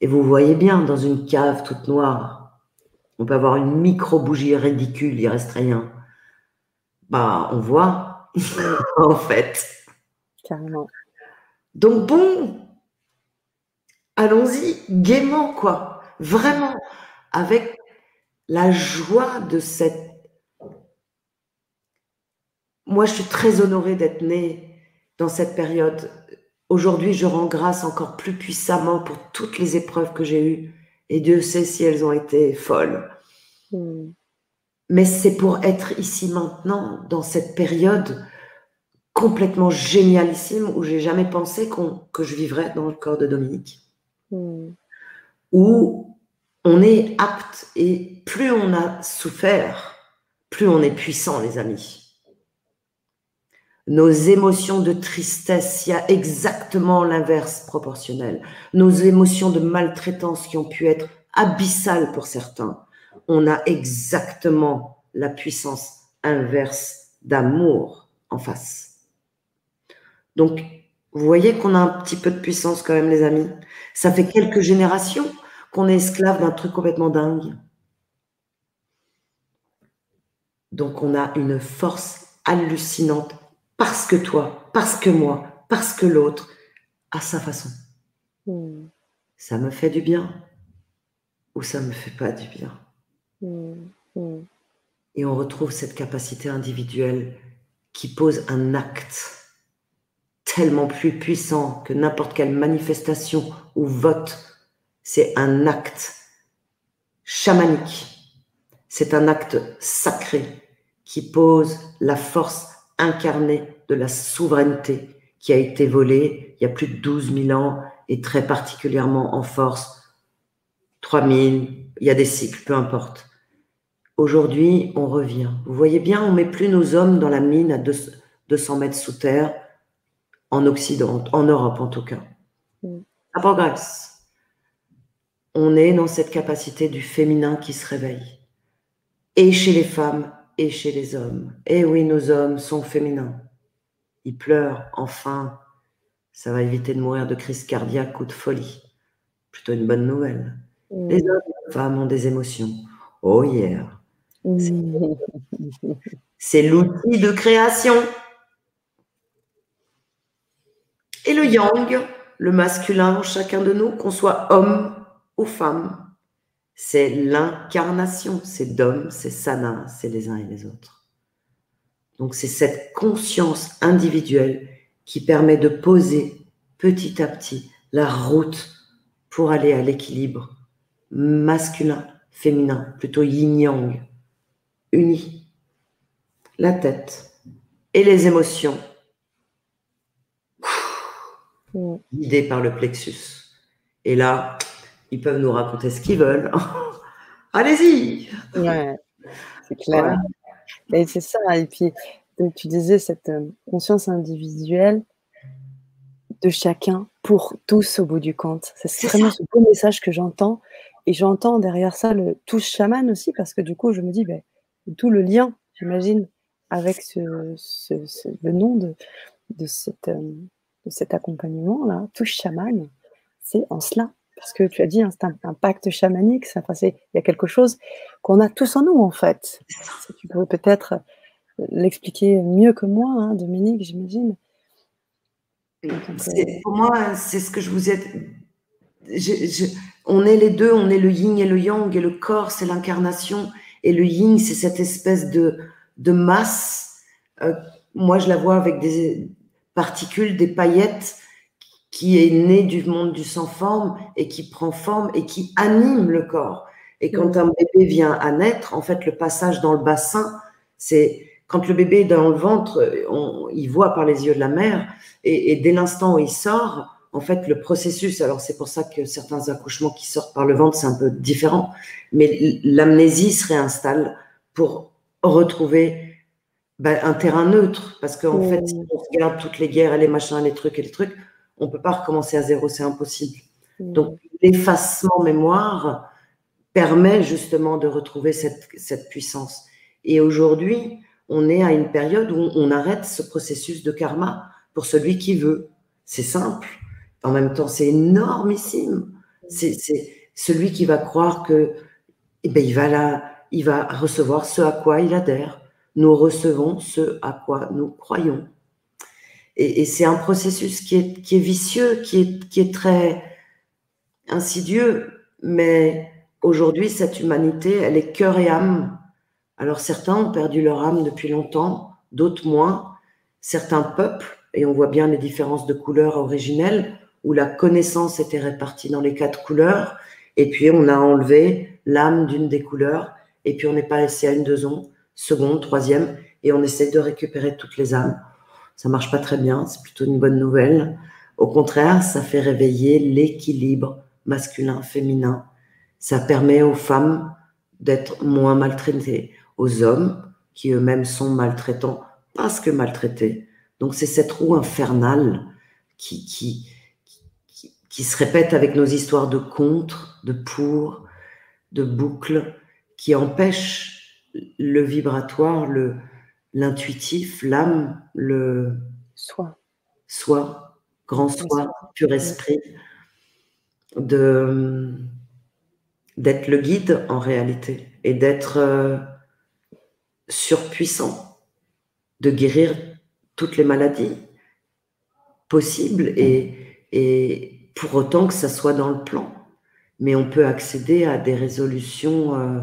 Et vous voyez bien, dans une cave toute noire, on peut avoir une micro-bougie ridicule, il reste rien. Bah, on voit, en fait. Carrément. Donc bon, allons-y gaiement, quoi. Vraiment, avec la joie de cette... Moi, je suis très honorée d'être née dans cette période. Aujourd'hui, je rends grâce encore plus puissamment pour toutes les épreuves que j'ai eues. Et Dieu sait si elles ont été folles. Hmm. Mais c'est pour être ici maintenant, dans cette période complètement génialissime où j'ai jamais pensé que je vivrais dans le corps de Dominique. Hmm. Où on est apte et plus on a souffert, plus on est puissant, les amis. Nos émotions de tristesse, il y a exactement l'inverse proportionnel. Nos émotions de maltraitance qui ont pu être abyssales pour certains, on a exactement la puissance inverse d'amour en face. Donc, vous voyez qu'on a un petit peu de puissance quand même, les amis. Ça fait quelques générations qu'on est esclave d'un truc complètement dingue. Donc on a une force hallucinante parce que toi, parce que moi, parce que l'autre, à sa façon. Hmm. Ça me fait du bien ou ça me fait pas du bien. Hmm. Hmm. Et on retrouve cette capacité individuelle qui pose un acte tellement plus puissant que n'importe quelle manifestation ou vote c'est un acte chamanique, c'est un acte sacré qui pose la force incarnée de la souveraineté qui a été volée il y a plus de 12 000 ans et très particulièrement en force 3000, il y a des cycles, peu importe. Aujourd'hui, on revient. Vous voyez bien, on met plus nos hommes dans la mine à 200 mètres sous terre, en Occident, en Europe en tout cas. Mm. Ça progresse on est dans cette capacité du féminin qui se réveille. Et chez les femmes et chez les hommes. Et oui, nos hommes sont féminins. Ils pleurent, enfin. Ça va éviter de mourir de crise cardiaque ou de folie. Plutôt une bonne nouvelle. Mm. Les hommes et les femmes ont des émotions. Oh yeah. Mm. C'est l'outil de création. Et le yang, le masculin chacun de nous, qu'on soit homme aux femmes, c'est l'incarnation, c'est d'hommes, c'est sana, c'est les uns et les autres. Donc c'est cette conscience individuelle qui permet de poser petit à petit la route pour aller à l'équilibre masculin, féminin, plutôt yin-yang, uni. La tête et les émotions guidées par le plexus. Et là, ils peuvent nous raconter ce qu'ils veulent. Allez-y Ouais, c'est clair. Et c'est ça. Et puis, tu disais cette euh, conscience individuelle de chacun pour tous au bout du compte. C'est vraiment ce beau message que j'entends. Et j'entends derrière ça le touche chaman aussi, parce que du coup, je me dis, ben, tout le lien, j'imagine, avec ce, le nom de, de, cette, euh, de cet accompagnement-là, touche chaman, c'est en cela parce que tu as dit, hein, c'est un, pacte chamanique, ça, il y a quelque chose qu'on a tous en nous, en fait. Tu pourrais peut-être l'expliquer mieux que moi, hein, Dominique, j'imagine. Pour moi, c'est ce que je vous ai. on est les deux, on est le yin et le yang, et le corps, c'est l'incarnation, et le yin, c'est cette espèce de, de masse. Euh, moi, je la vois avec des particules, des paillettes qui est né du monde du sans-forme et qui prend forme et qui anime le corps. Et quand un bébé vient à naître, en fait, le passage dans le bassin, c'est quand le bébé est dans le ventre, on, il voit par les yeux de la mère, et, dès l'instant où il sort, en fait, le processus, alors c'est pour ça que certains accouchements qui sortent par le ventre, c'est un peu différent, mais l'amnésie se réinstalle pour retrouver ben, un terrain neutre, parce qu'en fait, si on regarde toutes les guerres et les machins, les trucs et les trucs, on ne peut pas recommencer à zéro, c'est impossible. Mm. Donc, l'effacement mémoire, permet justement de retrouver cette, cette puissance. Et aujourd'hui, on est à une période où on arrête ce processus de karma pour celui qui veut. C'est simple. En même temps, c'est énormissime. C'est celui qui va croire que, eh ben, il va là, il va recevoir ce à quoi il adhère. Nous recevons ce à quoi nous croyons. Et, c'est un processus qui est, qui est vicieux, qui est, qui est très insidieux, mais aujourd'hui, cette humanité, elle est cœur et âme. Alors certains ont perdu leur âme depuis longtemps, d'autres moins. Certains peuples, et on voit bien les différences de couleurs originelles, où la connaissance était répartie dans les quatre couleurs, et puis on a enlevé l'âme d'une des couleurs, et puis on n'est pas laissé à une deuxième, seconde, troisième, et on essaie de récupérer toutes les âmes. Ça marche pas très bien, c'est plutôt une bonne nouvelle. Au contraire, ça fait réveiller l'équilibre masculin-féminin. Ça permet aux femmes d'être moins maltraitées, aux hommes qui eux-mêmes sont maltraitants parce que maltraités. Donc c'est cette roue infernale qui, qui, qui, se répète avec nos histoires de contre, de pour, de boucles, qui empêche le vibratoire, le, l'intuitif, l'âme, le soi, soi, grand soi, pur esprit, de d'être le guide en réalité et d'être euh, surpuissant, de guérir toutes les maladies possibles et, et pour autant que ça soit dans le plan. Mais on peut accéder à des résolutions. Euh,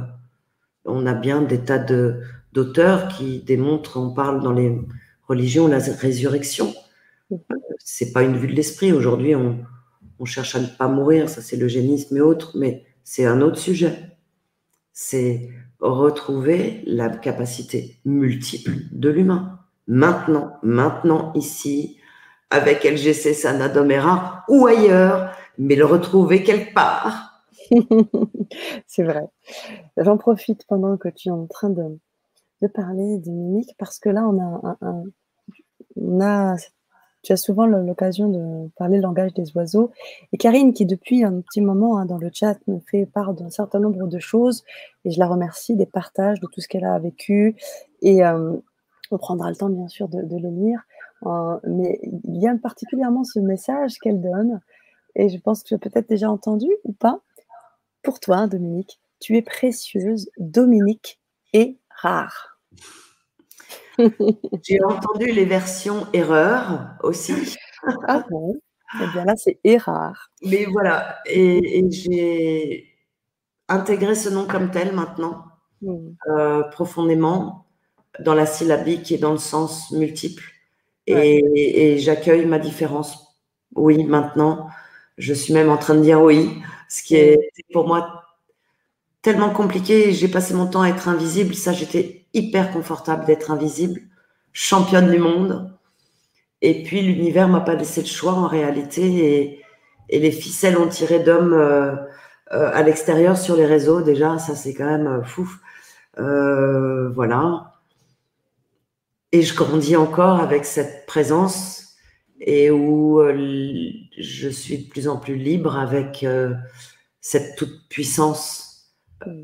on a bien des tas de, d'auteurs qui démontrent, on parle dans les religions, la résurrection. C'est pas une vue de l'esprit. Aujourd'hui, on, cherche à ne pas mourir, ça c'est l'eugénisme et autres, mais c'est un autre sujet. C'est retrouver la capacité multiple de l'humain. Maintenant, maintenant, ici, avec LGC Sanadomera ou ailleurs, mais le retrouver quelque part. c'est vrai. J'en profite pendant que tu es en train de, de parler de parce que là, on a, on a tu as souvent l'occasion de parler le langage des oiseaux. Et Karine, qui depuis un petit moment hein, dans le chat me fait part d'un certain nombre de choses, et je la remercie des partages, de tout ce qu'elle a vécu. Et euh, on prendra le temps, bien sûr, de, le lire. Euh, mais il y a particulièrement ce message qu'elle donne, et je pense que tu as peut-être déjà entendu ou pas. Pour toi, Dominique, tu es précieuse, Dominique est rare. J'ai entendu les versions erreur aussi. Ah bon? Eh bien là, c'est erreur. Mais voilà, et, j'ai intégré ce nom comme tel maintenant, hmm. euh, profondément, dans la syllabique et dans le sens multiple. Et, j'accueille ma différence. Oui, maintenant, je suis même en train de dire oui, ce qui est pour moi tellement compliqué. J'ai passé mon temps à être invisible. Ça, j'étais hyper confortable d'être invisible, championne du monde. Et puis l'univers m'a pas laissé le choix en réalité et, les ficelles ont tiré d'hommes euh, euh, à l'extérieur sur les réseaux déjà, ça c'est quand même euh, fou. voilà. Et je grandis encore avec cette présence et où je suis de plus en plus libre avec cette toute puissance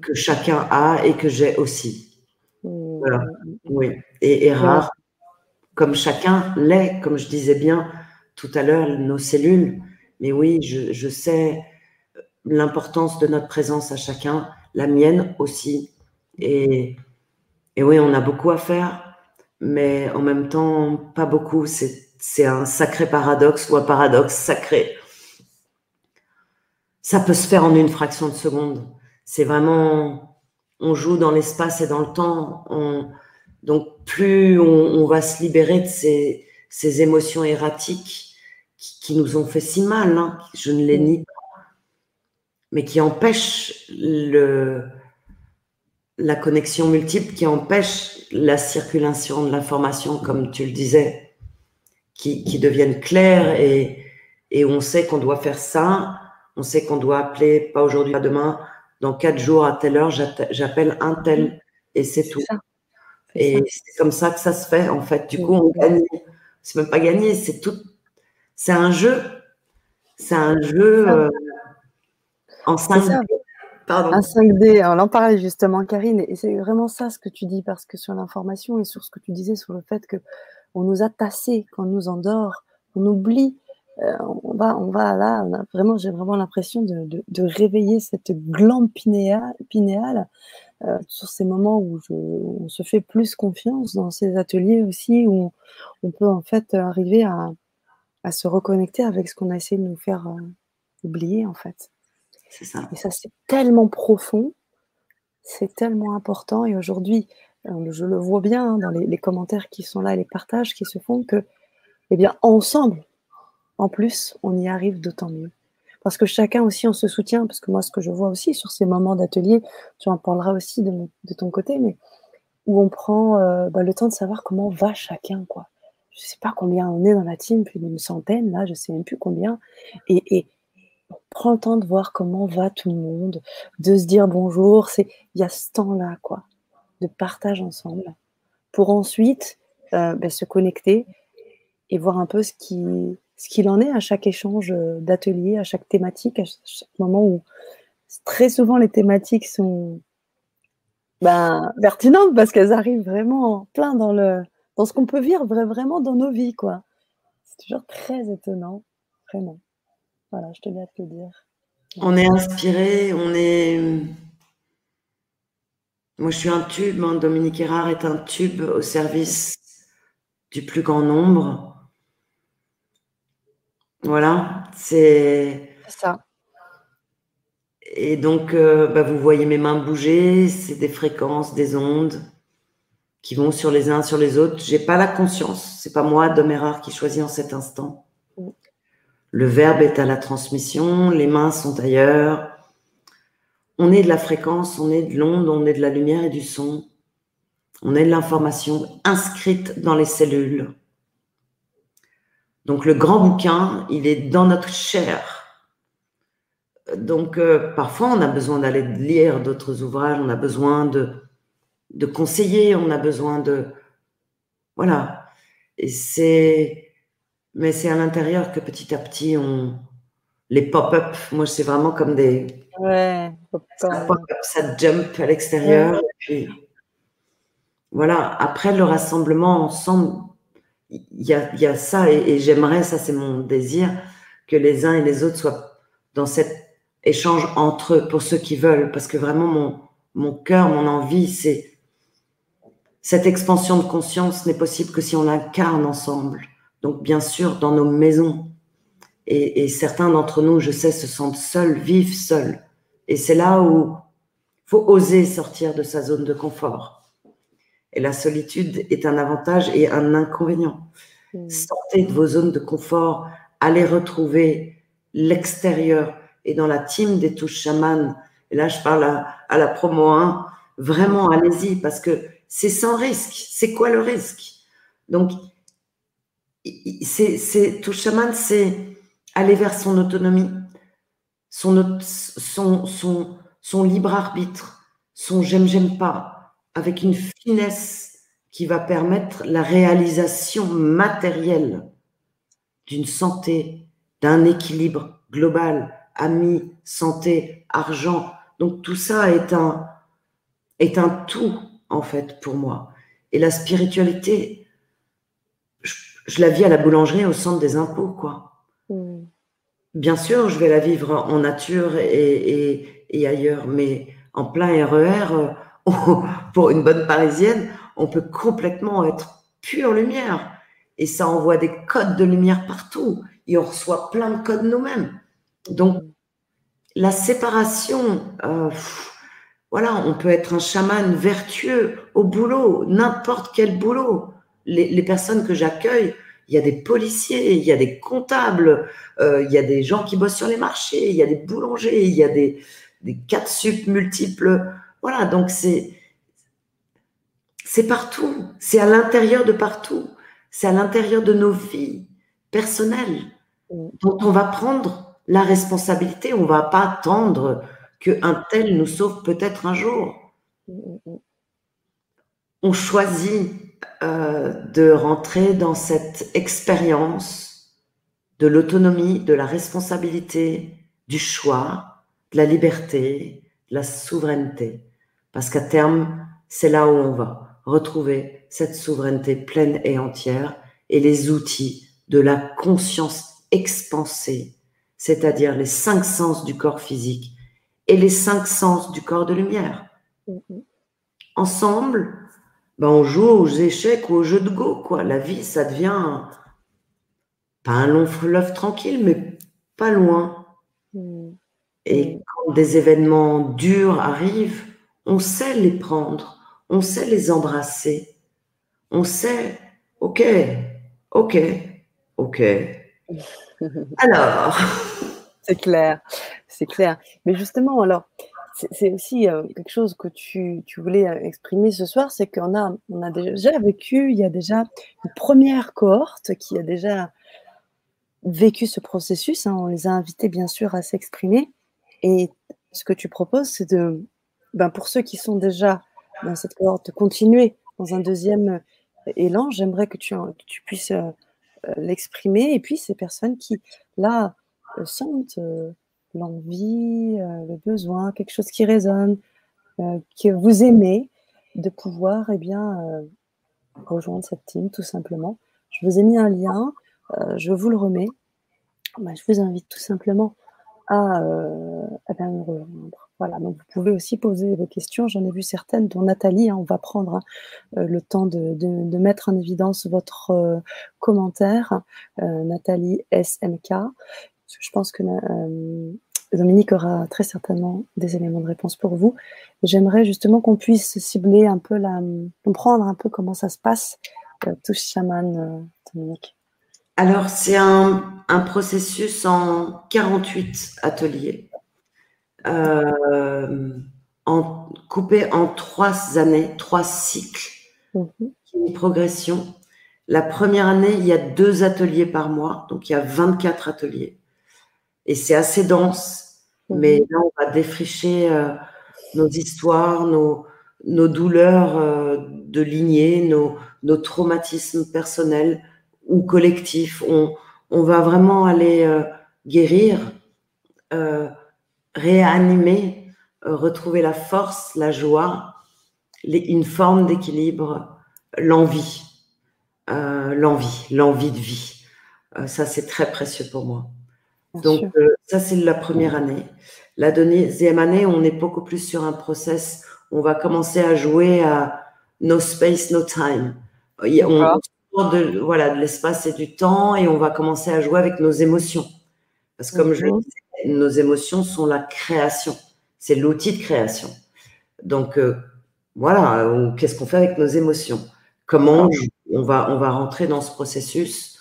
que chacun a et que j'ai aussi. Voilà. Oui. Et, rare, comme chacun l'est, comme je disais bien tout à l'heure, nos cellules. Mais oui, je, sais l'importance de notre présence à chacun, la mienne aussi. Et, et oui, on a beaucoup à faire, mais en même temps, pas beaucoup. C'est un sacré paradoxe ou un paradoxe sacré. Ça peut se faire en une fraction de seconde. C'est vraiment on joue dans l'espace et dans le temps. donc plus on, va se libérer de ces, émotions erratiques qui, nous ont fait si mal, hein, je ne les nie pas, mais qui empêchent le, la connexion multiple, qui empêchent la circulation de l'information, comme tu le disais, qui, deviennent claires et on sait qu'on doit faire ça, on sait qu'on doit appeler, pas aujourd'hui, pas demain, dans quatre jours à telle heure, j'appelle un tel et c'est tout. Et c'est comme ça que ça se fait en fait. Du coup, on gagne. C'est même pas gagner, c'est tout. C'est un jeu. C'est un jeu euh, en cinq. Pardon. Un 5D, on en parlait justement, Karine, et c'est vraiment ça ce que tu dis, parce que sur l'information et sur ce que tu disais sur le fait que on nous a tassés quand on nous endort, on oublie, euh, on va, on va là, vraiment, j'ai vraiment l'impression de, de, réveiller cette glande pinéale, euh, sur ces moments où je, on se fait plus confiance dans ces ateliers aussi, où on, peut en fait arriver à, à, se reconnecter avec ce qu'on a essayé de nous faire euh, oublier en fait. C'est ça. Et ça, c'est tellement profond, c'est tellement important. Et aujourd'hui, euh, je le vois bien hein, dans les, commentaires qui sont là, les partages qui se font, que, eh bien, ensemble, en plus, on y arrive d'autant mieux. Parce que chacun aussi, on se soutient, parce que moi, ce que je vois aussi sur ces moments d'atelier, tu en parleras aussi de, ton côté, mais où on prend euh, bah, le temps de savoir comment va chacun, quoi. Je sais pas combien on est dans la team, plus d'une centaine, là, je sais même plus combien. Et, on prend le temps de voir comment va tout le monde, de se dire bonjour. Il y a ce temps-là, quoi, de partage ensemble, pour ensuite euh, ben, se connecter et voir un peu ce qui ce qu'il en est à chaque échange euh, d'atelier, à chaque thématique, à chaque moment où très souvent les thématiques sont ben, pertinentes parce qu'elles arrivent vraiment plein dans le dans ce qu'on peut vivre vraiment dans nos vies, quoi. C'est toujours très étonnant, vraiment. Voilà, je tenais à te le dire. On est inspiré, on est. Moi, je suis un tube. Hein. Dominique Erard est un tube au service du plus grand nombre. Voilà, c'est. ça. Et donc, euh, bah, vous voyez mes mains bouger, c'est des fréquences, des ondes qui vont sur les uns, sur les autres. J'ai pas la conscience, c'est pas moi, Dom Erard, qui choisit en cet instant. Le verbe est à la transmission, les mains sont ailleurs. On est de la fréquence, on est de l'onde, on est de la lumière et du son. On est de l'information inscrite dans les cellules. Donc le grand bouquin, il est dans notre chair. Donc euh, parfois, on a besoin d'aller lire d'autres ouvrages, on a besoin de, de conseiller, on a besoin de... Voilà. Et c'est mais c'est à l'intérieur que petit à petit, on... les pop-up, moi, c'est vraiment comme des. Ouais, ça, pop ça jump à l'extérieur. Puis voilà, après le rassemblement ensemble, il y a, y a, ça, et, j'aimerais, ça c'est mon désir, que les uns et les autres soient dans cet échange entre eux, pour ceux qui veulent, parce que vraiment, mon, mon cœur, mon envie, c'est. Cette expansion de conscience n'est possible que si on l'incarne ensemble. Donc, bien sûr, dans nos maisons. Et, certains d'entre nous, je sais, se sentent seuls, vivent seuls. Et c'est là où faut oser sortir de sa zone de confort. Et la solitude est un avantage et un inconvénient. Hmm. Sortez de vos zones de confort, allez retrouver l'extérieur. Et dans la team des touches chamanes, et là je parle à, à la promo 1, vraiment allez-y parce que c'est sans risque. C'est quoi le risque? Donc, c'est tout chaman, c'est aller vers son autonomie, son, son, son, son libre arbitre, son j'aime, j'aime pas, avec une finesse qui va permettre la réalisation matérielle d'une santé, d'un équilibre global, amis, santé, argent. Donc tout ça est un, est un tout, en fait, pour moi. Et la spiritualité, je la vis à la boulangerie au centre des impôts, quoi. Hmm. Bien sûr, je vais la vivre en nature et, ailleurs, mais en plein RER, pour une bonne parisienne, on peut complètement être pure lumière. Et ça envoie des codes de lumière partout. Et on reçoit plein de codes nous-mêmes. Donc, la séparation, euh, voilà, on peut être un chaman vertueux au boulot, n'importe quel boulot les, personnes que j'accueille, il y a des policiers, il y a des comptables, euh, il y a des gens qui bossent sur les marchés, il y a des boulangers, il y a des, des quatre sup multiples. Voilà, donc c'est c'est partout, c'est à l'intérieur de partout, c'est à l'intérieur de nos vies personnelles dont on va prendre la responsabilité. On va pas attendre qu'un tel nous sauve peut-être un jour. On choisit euh, de rentrer dans cette expérience de l'autonomie, de la responsabilité, du choix, de la liberté, la souveraineté. Parce qu'à terme, c'est là où on va retrouver cette souveraineté pleine et entière et les outils de la conscience expansée, c'est-à-dire les cinq sens du corps physique et les cinq sens du corps de lumière. Mm-hmm. Ensemble, ben on joue aux échecs ou aux jeux de go, quoi. La vie, ça devient pas un long fleuve tranquille, mais pas loin. Mm. Et quand des événements durs arrivent, on sait les prendre, on sait les embrasser, on sait, ok, ok, ok. Alors. C'est clair, c'est clair. Mais justement, alors, c'est aussi euh, quelque chose que tu, voulais euh, exprimer ce soir, c'est qu'on a, on a déjà vécu, il y a déjà une première cohorte qui a déjà vécu ce processus. Hein. on les a invités bien sûr à s'exprimer. Et ce que tu proposes, c'est de, ben, pour ceux qui sont déjà dans cette cohorte, continuer dans un deuxième euh, élan. J'aimerais que tu, tu puisses l'exprimer. Et puis ces personnes qui, là, sentent l'envie, le besoin, quelque chose qui résonne, que vous aimez, de pouvoir eh bien, rejoindre cette team tout simplement. Je vous ai mis un lien, je vous le remets. Bah, je vous invite tout simplement à, à me rejoindre. Voilà, donc vous pouvez aussi poser vos questions. J'en ai vu certaines, dont Nathalie. Hein, on va prendre hein, le temps de, mettre en évidence votre commentaire. Nathalie SMK. Je pense que Dominique aura très certainement des éléments de réponse pour vous. J'aimerais justement qu'on puisse cibler un peu comprendre un peu comment ça se passe, euh, touche chaman, euh, Dominique. Alors, c'est un, processus en 48 ateliers, euh, en, coupé en trois années, trois cycles, mhm. une progression. La première année, il y a deux ateliers par mois, donc il y a 24 ateliers et c'est assez dense. Mhm. Mais là, on va défricher euh, nos histoires, nos, nos douleurs euh, de lignée, nos, nos, traumatismes personnels ou collectifs. On, on va vraiment aller guérir, réanimer, retrouver la force, la joie, les, une forme d'équilibre, l'envie, l'envie, l'envie de vie. ça, c'est très précieux pour moi. Donc, euh, ça, c'est la première année. La deuxième année, on est beaucoup plus sur un process. On va commencer à jouer à no space, no time. On sort de, voilà, de l'espace et du temps et on va commencer à jouer avec nos émotions. Parce que, comme je le mhm. disais, nos émotions sont la création. C'est l'outil de création. Donc, euh, voilà, qu'est-ce qu'on fait avec nos émotions? Comment on va, on va rentrer dans ce processus?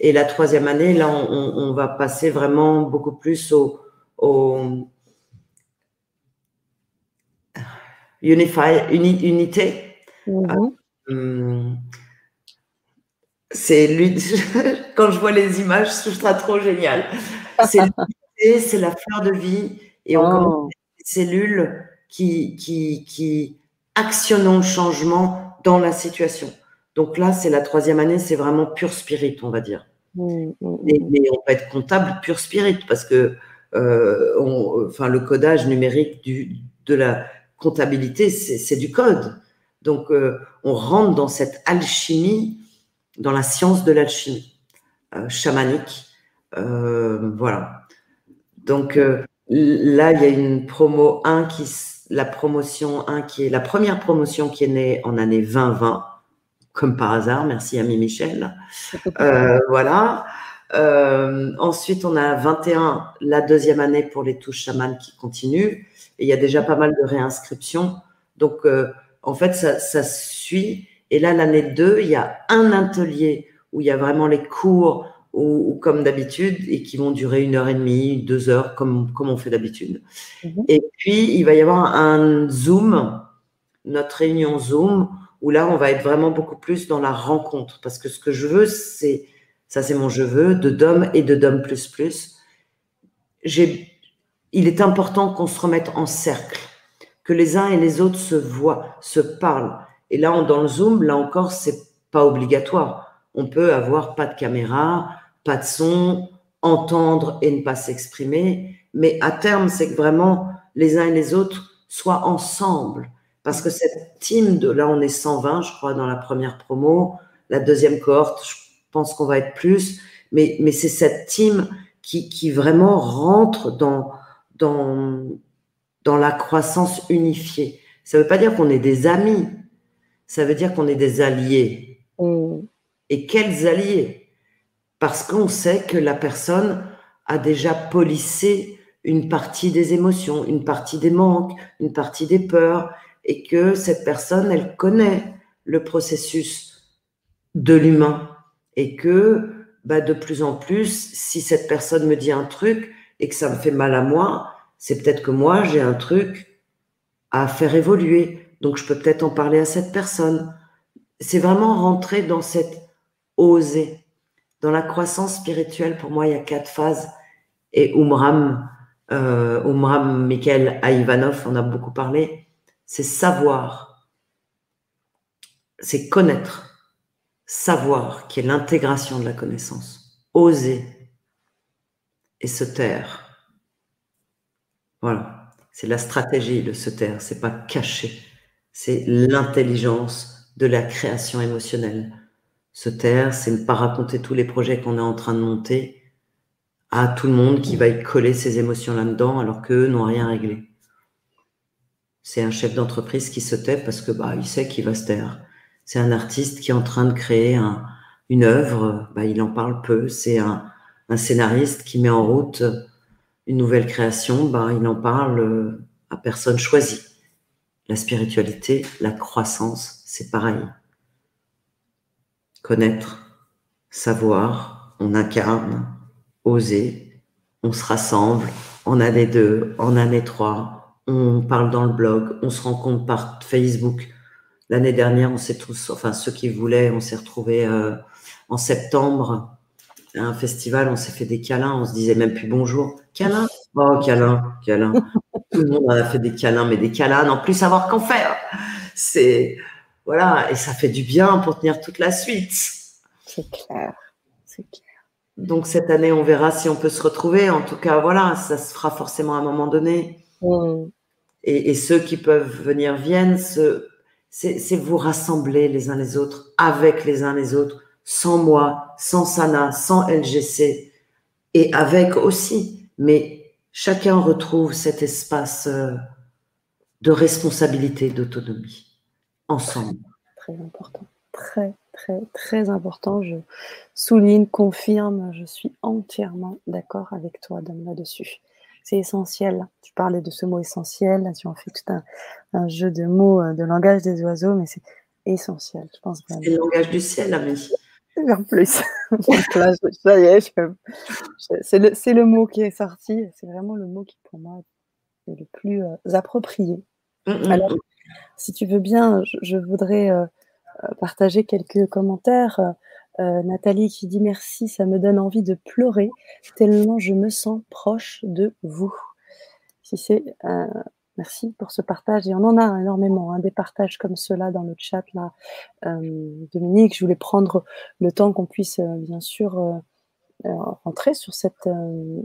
Et la troisième année, là, on, va passer vraiment beaucoup plus au, unify, unité. Mhm. Euh, c'est lui, quand je vois les images, je trouve ça trop génial. C'est c'est la fleur de vie, et on commence oh. des cellules qui, qui, qui actionnent le changement dans la situation. Donc là, c'est la troisième année, c'est vraiment pur spirit, on va dire. Mmh, mmh, mmh. Mais, on peut être comptable pur spirit parce que euh, enfin, le codage numérique du, de la comptabilité, c'est du code. Donc, euh, on rentre dans cette alchimie, dans la science de l'alchimie euh, chamanique. voilà. Donc, là, il y a une promo 1 qui, la promotion 1 qui est la première promotion qui est née en année 2020 comme par hasard. Merci Ami Michel. Euh, voilà. Euh, ensuite, on a 21, la deuxième année pour les touches chamanes qui continuent. Et il y a déjà pas mal de réinscriptions. Donc, euh, en fait, ça, ça, suit. Et là, l'année 2, il y a un atelier où il y a vraiment les cours ou, comme d'habitude et qui vont durer une heure et demie, deux heures, comme, comme on fait d'habitude. Mhm. Et puis, il va y avoir un Zoom, notre réunion Zoom, où là, on va être vraiment beaucoup plus dans la rencontre. Parce que ce que je veux, c'est, ça c'est mon je veux, de Dom et de Dom plus plus. J'ai, il est important qu'on se remette en cercle, que les uns et les autres se voient, se parlent. Et là, on, dans le Zoom, là encore, c'est pas obligatoire. On peut avoir pas de caméra, pas de son, entendre et ne pas s'exprimer. Mais à terme, c'est que vraiment, les uns et les autres soient ensemble. Parce que cette team, de, là on est 120, je crois, dans la première promo, la deuxième cohorte, je pense qu'on va être plus, mais, mais c'est cette team qui, qui vraiment rentre dans, dans, dans la croissance unifiée. Ça ne veut pas dire qu'on est des amis, ça veut dire qu'on est des alliés. Mm. Et quels alliés? Parce qu'on sait que la personne a déjà polissé une partie des émotions, une partie des manques, une partie des peurs, et que cette personne, elle connaît le processus de l'humain, et que bah, de plus en plus, si cette personne me dit un truc et que ça me fait mal à moi, c'est peut-être que moi, j'ai un truc à faire évoluer. Donc, je peux peut-être en parler à cette personne. C'est vraiment rentrer dans cette oser. Dans la croissance spirituelle, pour moi, il y a quatre phases. Et Umram, euh, Umram Mikhail Ivanov en a beaucoup parlé. C'est savoir, c'est connaître, savoir qui est l'intégration de la connaissance, oser et se taire. Voilà, c'est la stratégie de se taire, c'est pas cacher, c'est l'intelligence de la création émotionnelle. Se taire, c'est ne pas raconter tous les projets qu'on est en train de monter à tout le monde qui va y coller ses émotions là-dedans alors qu'eux n'ont rien réglé. C'est un chef d'entreprise qui se tait parce que bah il sait qu'il va se taire. C'est un artiste qui est en train de créer une œuvre, bah, il en parle peu. C'est un, scénariste qui met en route une nouvelle création, bah, il en parle à personne choisie. La spiritualité, la croissance, c'est pareil. Connaître, savoir, on incarne, oser, on se rassemble en année 2, en année 3, on parle dans le blog, on se rencontre par Facebook, L'année dernière, on s'est tous, enfin ceux qui voulaient, on s'est retrouvés euh, en septembre à un festival, on s'est fait des câlins, on se disait même plus bonjour. Câlin? Oh, câlin, câlin. Tout le monde a fait des câlins, mais des câlins, en plus savoir qu'en faire. C'est, voilà, et ça fait du bien pour tenir toute la suite. C'est clair, c'est clair. Donc cette année, on verra si on peut se retrouver. En tout cas, voilà, ça se fera forcément à un moment donné. Et, et, ceux qui peuvent venir viennent. C'est vous rassembler les uns les autres, avec les uns les autres, sans moi, sans Sana, sans LGC, et avec aussi. Mais chacun retrouve cet espace euh, de responsabilité, d'autonomie, ensemble. Très important, très, très, très important. Je souligne, confirme, je suis entièrement d'accord avec toi, là-dessus c'est essentiel. Tu parlais de ce mot essentiel, là, tu en fais tout un, jeu de mots euh, de langage des oiseaux, mais c'est essentiel, je pense. C'est le langage du ciel, ami. En plus. ça y est, c'est le, le, mot qui est sorti, c'est vraiment le mot qui, pour moi, est le plus euh, approprié. Mm, mm, Alors, mm. si tu veux bien, je, voudrais euh, partager quelques commentaires. Euh, Nathalie qui dit merci, ça me donne envie de pleurer tellement je me sens proche de vous. Si c'est euh, merci pour ce partage et on en a énormément, hein, des partages comme cela dans le chat là. Euh, Dominique, je voulais prendre le temps qu'on puisse bien sûr rentrer sur cette,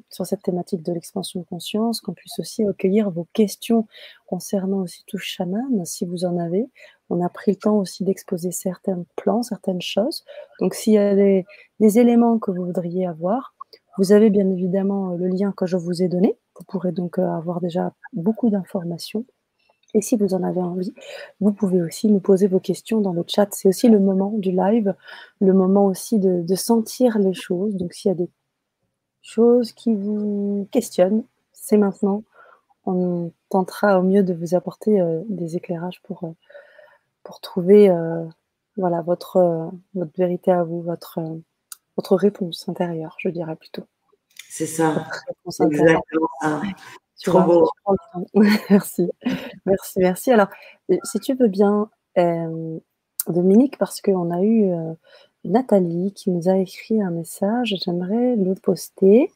sur cette thématique de l'expansion de conscience, qu'on puisse aussi recueillir vos questions concernant aussi tout chaman, si vous en avez. On a pris le temps aussi d'exposer certains plans, certaines choses. Donc, s'il y a des, éléments que vous voudriez avoir, vous avez bien évidemment le lien que je vous ai donné. Vous pourrez donc euh, avoir déjà beaucoup d'informations. Et si vous en avez envie, vous pouvez aussi nous poser vos questions dans le chat. C'est aussi le moment du live, le moment aussi de, sentir les choses. Donc s'il y a des choses qui vous questionnent, c'est maintenant. On tentera au mieux de vous apporter euh, des éclairages pour, euh, pour trouver euh, voilà, votre, votre vérité à vous, votre, votre réponse intérieure, je dirais plutôt. C'est ça. Exactement ça. Trop beau. merci. Merci, merci. Alors, si tu veux bien, Dominique, parce qu'on a eu Nathalie qui nous a écrit un message, j'aimerais le poster.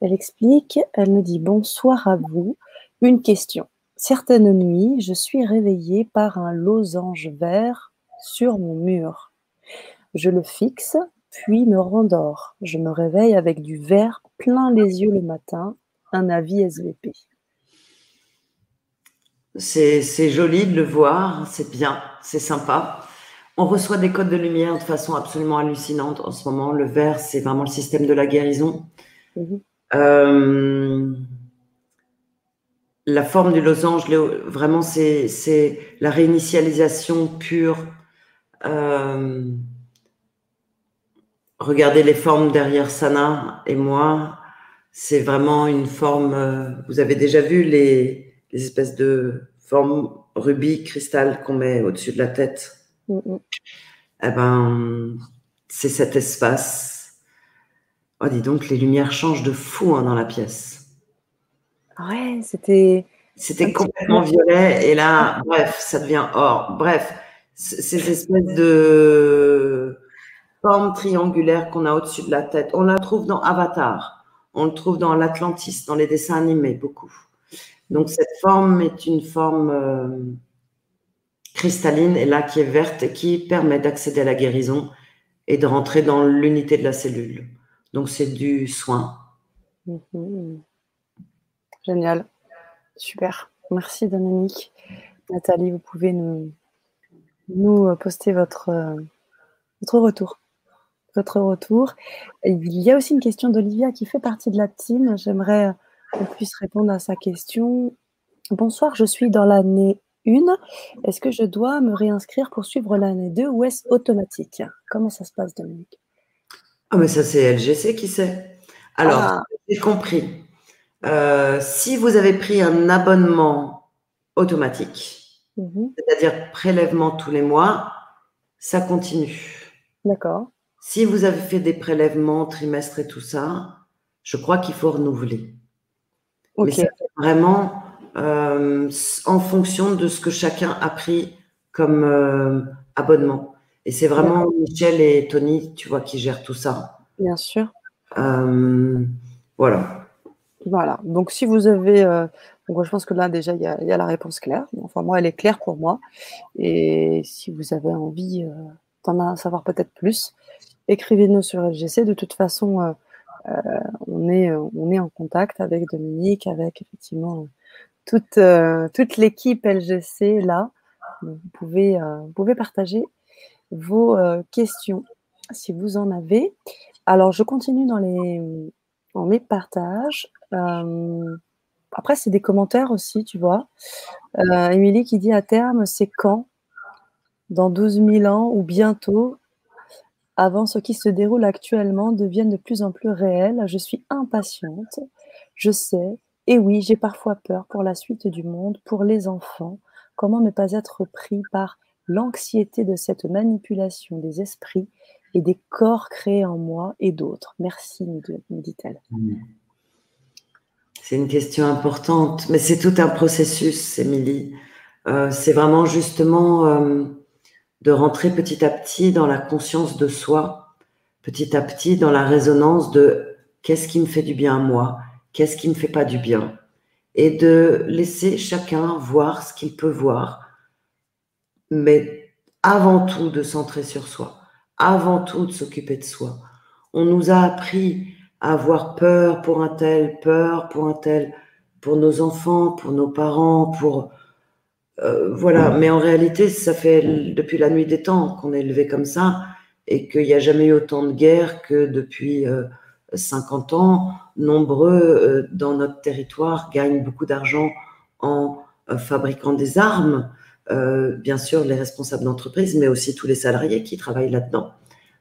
Elle explique, elle me dit bonsoir à vous. Une question. Certaines nuits, je suis réveillée par un losange vert sur mon mur. Je le fixe, puis me rendors. Je me réveille avec du vert plein les yeux le matin, un avis SVP. C'est joli de le voir, c'est bien, c'est sympa. On reçoit des codes de lumière de façon absolument hallucinante en ce moment. Le vert, c'est vraiment le système de la guérison. Mhm. Euh, la forme du losange, vraiment, c'est la réinitialisation pure. Euh, regardez les formes derrière Sana et moi. C'est vraiment une forme. Euh, vous avez déjà vu les, espèces de formes rubis, cristal qu'on met au-dessus de la tête? Mm-hmm. Eh ben, c'est cet espace. Oh, dis donc, les lumières changent de fou hein, dans la pièce. Ouais, c'était. C'était complètement violet et là, bref, ça devient or. Bref, ces espèces de formes triangulaires qu'on a au-dessus de la tête, on la trouve dans Avatar, on le trouve dans l'Atlantis, dans les dessins animés, beaucoup. Donc cette forme est une forme euh, cristalline et là qui est verte et qui permet d'accéder à la guérison et de rentrer dans l'unité de la cellule. Donc c'est du soin. Mhm. Génial. Super. Merci Dominique. Nathalie, vous pouvez nous, poster votre, euh, votre retour. Votre retour. Il y a aussi une question d'Olivia qui fait partie de la team. J'aimerais qu'on puisse répondre à sa question. Bonsoir, je suis dans l'année 1. Est-ce que je dois me réinscrire pour suivre l'année 2 ou est-ce automatique? Comment ça se passe, Dominique? Ah, mais ça, c'est LGC qui sait. Alors, ah. j'ai compris. Euh, si vous avez pris un abonnement automatique, mhm. c'est-à-dire prélèvement tous les mois, ça continue. D'accord. Si vous avez fait des prélèvements trimestres et tout ça, je crois qu'il faut renouveler. Mais c'est vraiment euh, en fonction de ce que chacun a pris comme euh, abonnement. Et c'est vraiment Michel et Tony, tu vois, qui gèrent tout ça. Bien sûr. voilà. Voilà. Donc, si vous avez. Euh, donc, je pense que là, déjà, il y, a, la réponse claire. Enfin, moi, elle est claire pour moi. Et si vous avez envie euh, d'en savoir peut-être plus, écrivez-nous sur LGC. De toute façon, euh, on, est, on est en contact avec Dominique, avec effectivement toute, toute l'équipe LGC là. vous, pouvez, vous pouvez partager vos questions si vous en avez. Alors, je continue dans les, dans mes partages. Euh, après, c'est des commentaires aussi, tu vois. Euh, Émilie qui dit à terme, c'est quand? Dans 12 000 ans ou bientôt? Avant ce qui se déroule actuellement devienne de plus en plus réel. Je suis impatiente, je sais, et oui, j'ai parfois peur pour la suite du monde, pour les enfants. Comment ne pas être pris par l'anxiété de cette manipulation des esprits et des corps créés en moi et d'autres? Merci, me dit-elle. C'est une question importante, mais c'est tout un processus, Émilie. Euh, c'est vraiment justement euh, de rentrer petit à petit dans la conscience de soi, petit à petit dans la résonance de qu'est-ce qui me fait du bien à moi, qu'est-ce qui me fait pas du bien, et de laisser chacun voir ce qu'il peut voir, mais avant tout de centrer sur soi, avant tout de s'occuper de soi. On nous a appris avoir peur pour un tel, peur pour un tel, pour nos enfants, pour nos parents, pour euh, voilà. Mais en réalité, ça fait depuis la nuit des temps qu'on est élevé comme ça et qu'il n'y a jamais eu autant de guerres que depuis 50 euh, ans. Nombreux euh, dans notre territoire gagnent beaucoup d'argent en fabriquant des armes. bien sûr, les responsables d'entreprise, mais aussi tous les salariés qui travaillent là-dedans.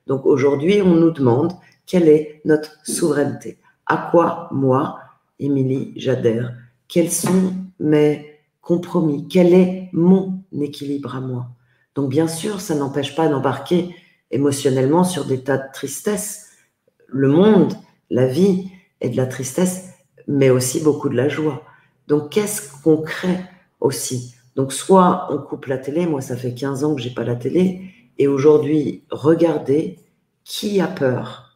Donc aujourd'hui, on nous demande quelle est notre souveraineté À quoi, moi, Émilie, j'adhère Quels sont mes compromis Quel est mon équilibre à moi? Donc, bien sûr, ça n'empêche pas d'embarquer émotionnellement sur des tas de tristesse. Le monde, la vie est de la tristesse, mais aussi beaucoup de la joie. Donc, qu'est-ce qu'on crée aussi? Donc, soit on coupe la télé, moi, ça fait 15 ans que j'ai pas la télé, et aujourd'hui, regardez qui a peur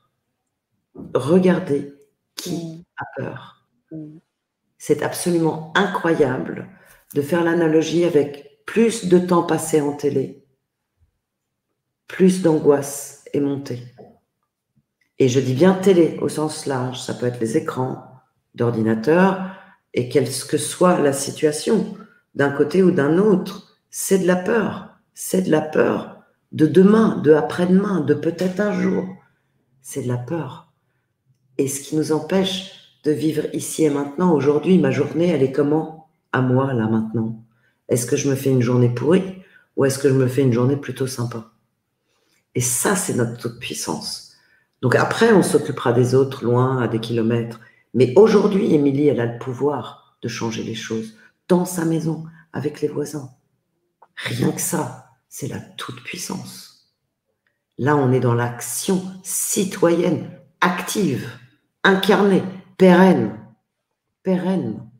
regardez qui mm. a peur. Mm. C'est absolument incroyable de faire l'analogie avec plus de temps passé en télé, plus d'angoisse est montée. Et je dis bien télé au sens large, ça peut être les écrans d'ordinateur et quelle que soit la situation. d'un côté ou d'un autre, c'est de la peur. C'est de la peur de demain, de après-demain, de peut-être un jour. C'est de la peur. Et ce qui nous empêche de vivre ici et maintenant, aujourd'hui, ma journée, elle est comment? À moi, là, maintenant. Est-ce que je me fais une journée pourrie ou est-ce que je me fais une journée plutôt sympa? Et ça, c'est notre toute puissance. Donc après, on s'occupera des autres, loin, à des kilomètres. Mais aujourd'hui, Émilie, elle a le pouvoir de changer les choses dans sa maison, avec les voisins. Rien que ça, c'est la toute-puissance. Là, on est dans l'action citoyenne, active, incarnée, pérenne. Pérenne.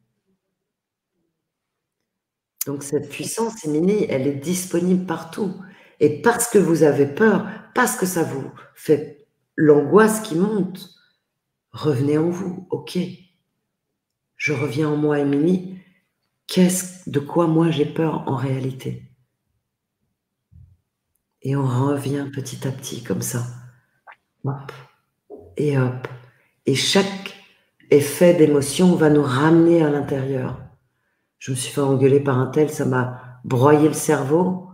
Donc cette puissance, Émilie, elle est disponible partout. Et parce que vous avez peur, parce que ça vous fait l'angoisse qui monte, revenez en vous. Ok, je reviens en moi, Émilie. Qu'est-ce de quoi moi j'ai peur en réalité? Et on revient petit à petit comme ça. Hop et hop. Et chaque effet d'émotion va nous ramener à l'intérieur je me suis fait engueuler par un tel, ça m'a broyé le cerveau.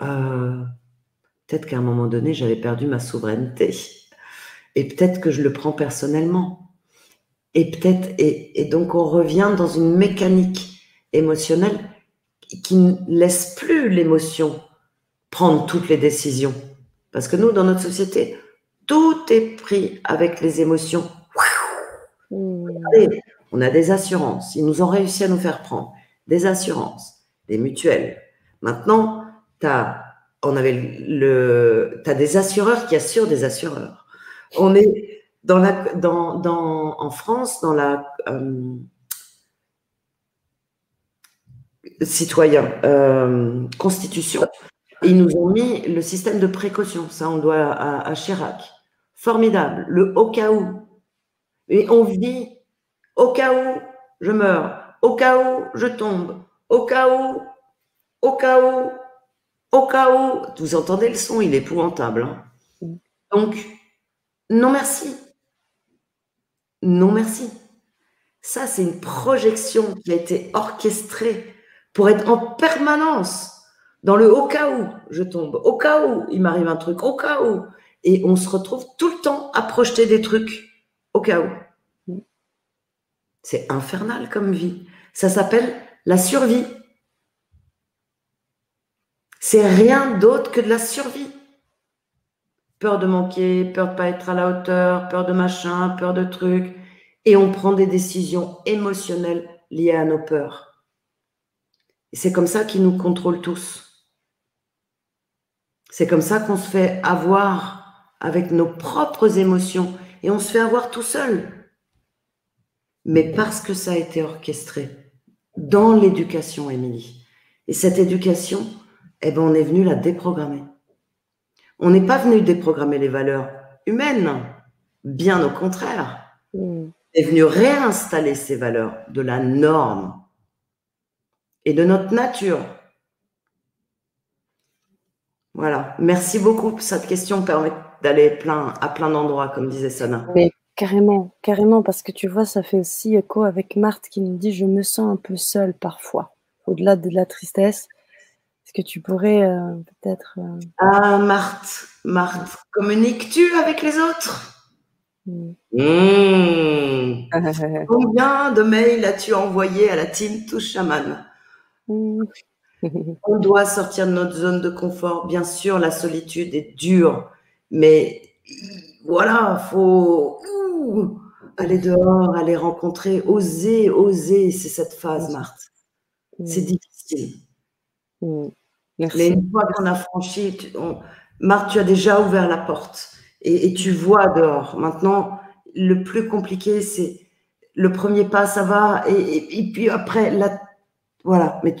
Euh, peut-être qu'à un moment donné, j'avais perdu ma souveraineté. Et peut-être que je le prends personnellement. Et peut-être, et, donc on revient dans une mécanique émotionnelle qui ne laisse plus l'émotion prendre toutes les décisions. Parce que nous, dans notre société, tout est pris avec les émotions. Mmh. on a des assurances. Ils nous ont réussi à nous faire prendre des assurances, des mutuelles. Maintenant, as, on avait le, as des assureurs qui assurent des assureurs. On est dans la, dans, dans, en France, dans la euh, citoyen euh, constitution, ils nous ont mis le système de précaution. Ça, on doit à, à Chirac. Formidable. Le au cas où. Et on vit au cas où je meurs au cas où je tombe, au cas où, au cas où, au cas où. Vous entendez le son, il est épouvantable. Hein. Donc, non merci. Non merci. Ça, c'est une projection qui a été orchestrée pour être en permanence dans le au cas où je tombe, au cas où il m'arrive un truc, au cas où. Et on se retrouve tout le temps à projeter des trucs au cas où. C'est infernal comme vie. Ça s'appelle la survie. C'est rien d'autre que de la survie. Peur de manquer, peur de pas être à la hauteur, peur de machin, peur de trucs. Et on prend des décisions émotionnelles liées à nos peurs. Et c'est comme ça qu'ils nous contrôlent tous. C'est comme ça qu'on se fait avoir avec nos propres émotions et on se fait avoir tout seul. Mais parce que ça a été orchestré, dans l'éducation, Émilie. Et cette éducation, eh ben, on est venu la déprogrammer. On n'est pas venu déprogrammer les valeurs humaines, bien au contraire. Mm. On est venu réinstaller ces valeurs de la norme et de notre nature. Voilà. Merci beaucoup. Cette question permet d'aller plein, à plein d'endroits, comme disait Sana. Carrément, carrément, parce que tu vois, ça fait aussi écho avec Marthe qui nous dit Je me sens un peu seule parfois, au-delà de la tristesse. Est-ce que tu pourrais euh, peut-être. Euh, ah, Marthe, Marthe, communiques-tu avec les autres? Hmm. Hmm. Combien de mails as-tu envoyé à la team Touche Chaman? Hmm. On doit sortir de notre zone de confort. Bien sûr, la solitude est dure, mais voilà, faut aller dehors, aller rencontrer, oser, oser, c'est cette phase, Marthe. C'est difficile. Mais une fois qu'on a franchi, Marthe, tu as déjà ouvert la porte et, tu vois dehors. Maintenant, le plus compliqué, c'est le premier pas, ça va, et, puis après, là, voilà, mais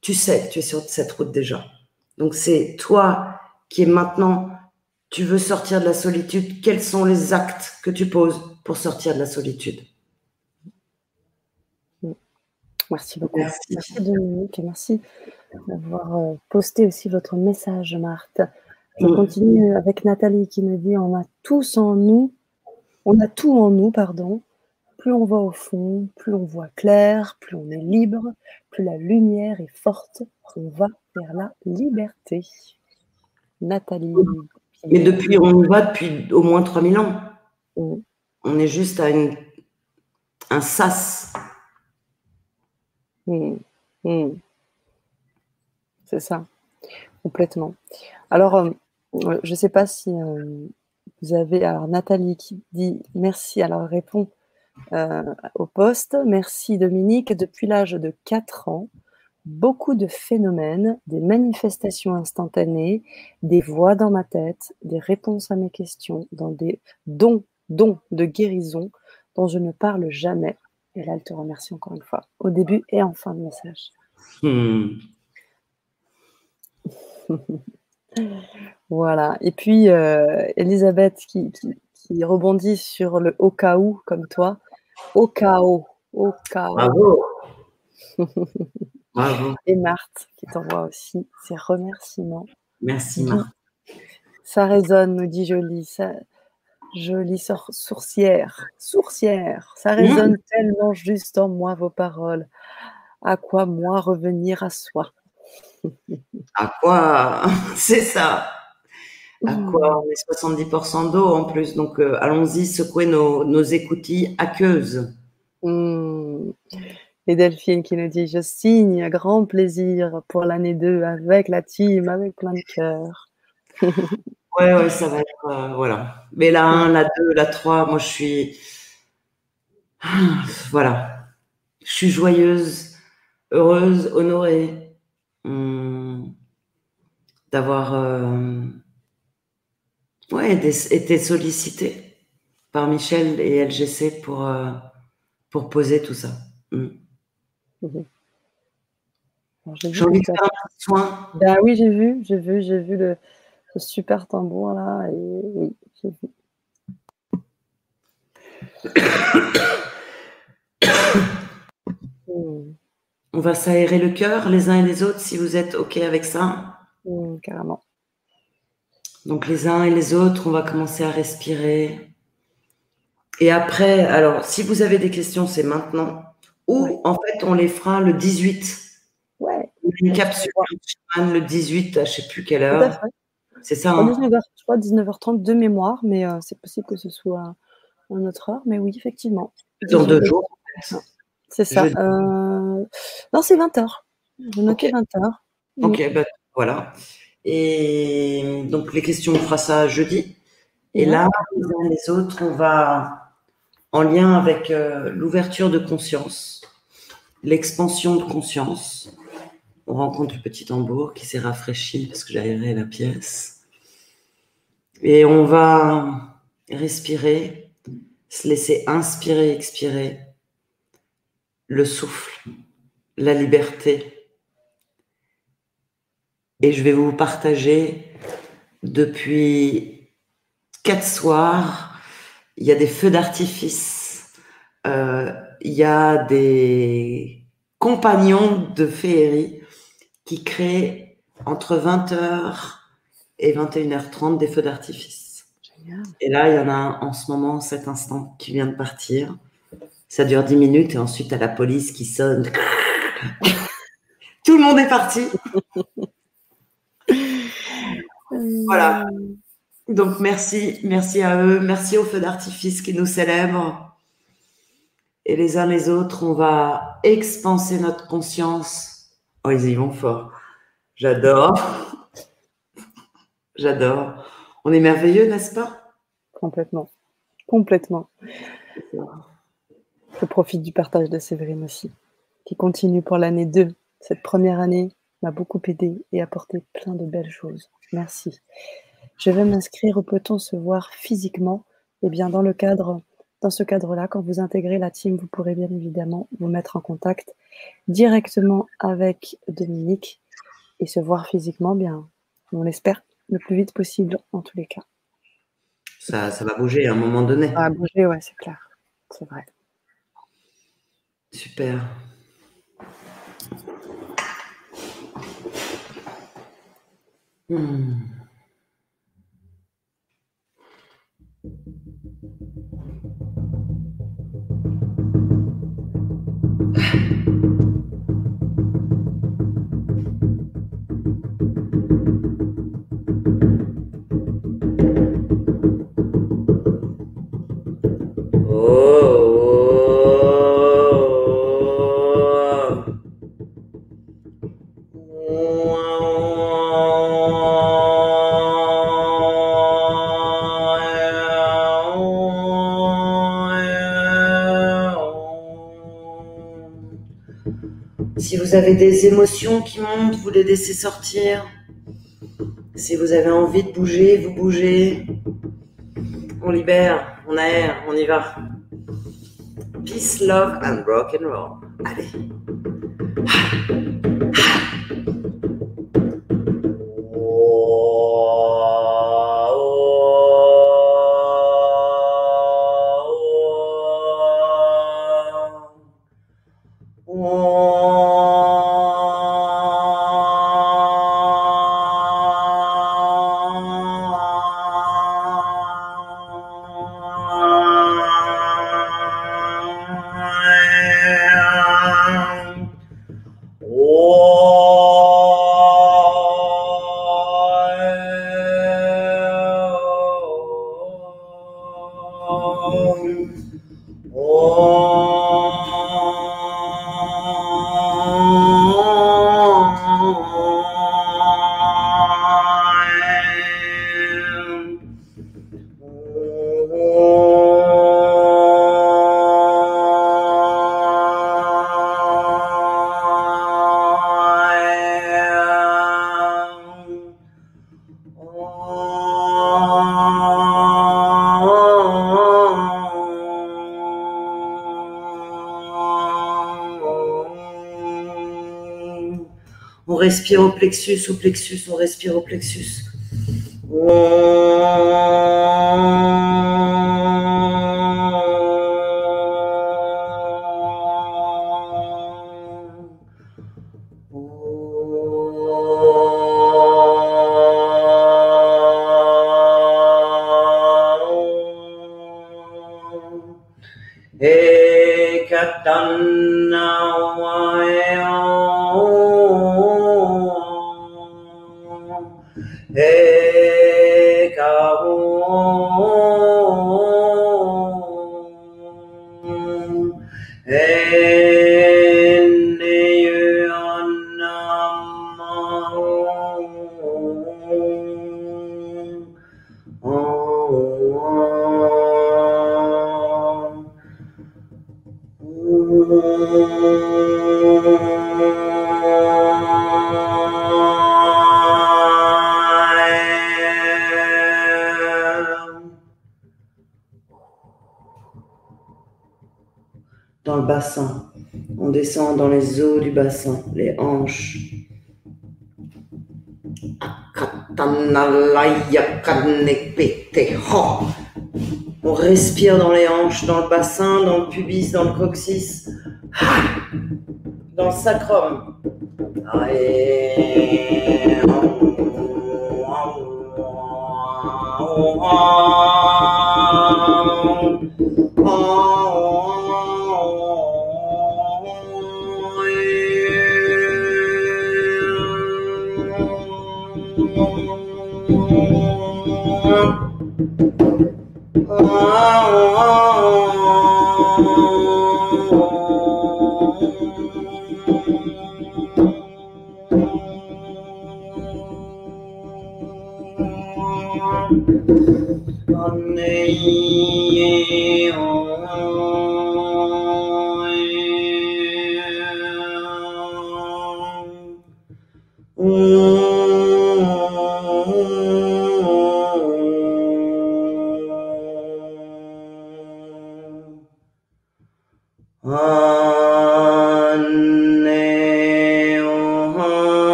tu sais que tu es sur cette route déjà. Donc c'est toi qui est maintenant tu veux sortir de la solitude, quels sont les actes que tu poses pour sortir de la solitude? Merci beaucoup. Merci, Dominique et merci d'avoir euh, posté aussi votre message, Marthe. Je mm. continue avec Nathalie qui me dit on a tous en nous, on a tout en nous, pardon, plus on va au fond, plus on voit clair, plus on est libre, plus la lumière est forte, on va vers la liberté. Nathalie. Mais depuis, on y va depuis au moins 3000 ans. Mm. On est juste à une, un sas. Mm. Mm. C'est ça, complètement. Alors, euh, je ne sais pas si euh, vous avez. Alors, Nathalie qui dit merci. Alors, répond euh, au poste. Merci Dominique. Depuis l'âge de 4 ans, beaucoup de phénomènes, des manifestations instantanées, des voix dans ma tête, des réponses à mes questions, dans des dons, dons de guérison dont je ne parle jamais. Et là, elle te remercie encore une fois, au début et en fin de message. Hmm. voilà. Et puis, euh, Elisabeth qui, qui, rebondit sur le au cas où, comme toi. Au cas où. Au cas où. Bravo. Et Marthe qui t'envoie aussi ses remerciements. Merci Marthe. Ça résonne, nous dit Jolie. Ça, jolie sourcière. Sourcière. Ça résonne mmh. tellement juste en moi vos paroles. À quoi moi revenir à soi? À quoi? C'est ça. À mmh. quoi? On est 70% d'eau en plus. Donc euh, allons-y secouer nos, nos écoutilles aqueuses. Mmh. Et Delphine qui nous dit Je signe à grand plaisir pour l'année 2 avec la team, avec plein de cœur. ouais, ouais, ça va être. Euh, voilà. Mais la 1, la 2, la 3, moi je suis. Voilà. Je suis joyeuse, heureuse, honorée hum, d'avoir euh, ouais, été sollicitée par Michel et LGC pour, euh, pour poser tout ça. Hum. Soin. Ben oui, j'ai vu, j'ai vu, j'ai vu le, super tambour là. Et oui, j'ai vu. On va s'aérer le cœur les uns et les autres si vous êtes OK avec ça. Mmh, carrément. Donc les uns et les autres, on va commencer à respirer. Et après, alors si vous avez des questions, c'est maintenant. Ou en fait, on les fera le 18. Ouais. Une capsule le 18, je ne sais plus quelle heure. C'est ça. Hein 19h, je crois 19h30 de mémoire, mais euh, c'est possible que ce soit une autre heure. Mais oui, effectivement. Dans deux jours. C'est ça. Euh... Non, c'est 20h. Je notais 20h. Ok, bah, voilà. Et donc, les questions, on fera ça jeudi. Et là, les uns les autres, on va en lien avec euh, l'ouverture de conscience, l'expansion de conscience. On rencontre le petit tambour qui s'est rafraîchi parce que j'ai aéré la pièce. Et on va respirer, se laisser inspirer, expirer le souffle, la liberté. Et je vais vous partager depuis quatre soirs il y a des feux d'artifice, euh, il y a des compagnons de féerie qui créent entre 20h et 21h30 des feux d'artifice. Et là, il y en a en ce moment, cet instant, qui vient de partir. Ça dure 10 minutes et ensuite, à la police qui sonne. Tout le monde est parti. voilà. Donc merci, merci à eux, merci aux feux d'artifice qui nous célèbrent. Et les uns les autres, on va expanser notre conscience. Oh, ils y vont fort. J'adore. J'adore. On est merveilleux, n'est-ce pas? Complètement. Complètement. Je profite du partage de Séverine aussi, qui continue pour l'année 2. Cette première année m'a beaucoup aidé et apporté plein de belles choses. Merci. Je vais m'inscrire, peut-on se voir physiquement Eh bien, dans, le cadre, dans ce cadre-là, quand vous intégrez la team, vous pourrez bien évidemment vous mettre en contact directement avec Dominique et se voir physiquement, bien, on l'espère, le plus vite possible en tous les cas. Ça, ça va bouger à un moment donné. Ça va bouger, ouais, c'est clair. C'est vrai. Super. Hmm. Avez des émotions qui montent, vous les laissez sortir. Si vous avez envie de bouger, vous bougez. On libère, on aère, on y va. Peace, love and rock and roll. Allez. Respire au plexus, au plexus, on respire au plexus. On descend dans les os du bassin, les hanches. On respire dans les hanches, dans le bassin, dans le pubis, dans le coccyx, dans le sacrum.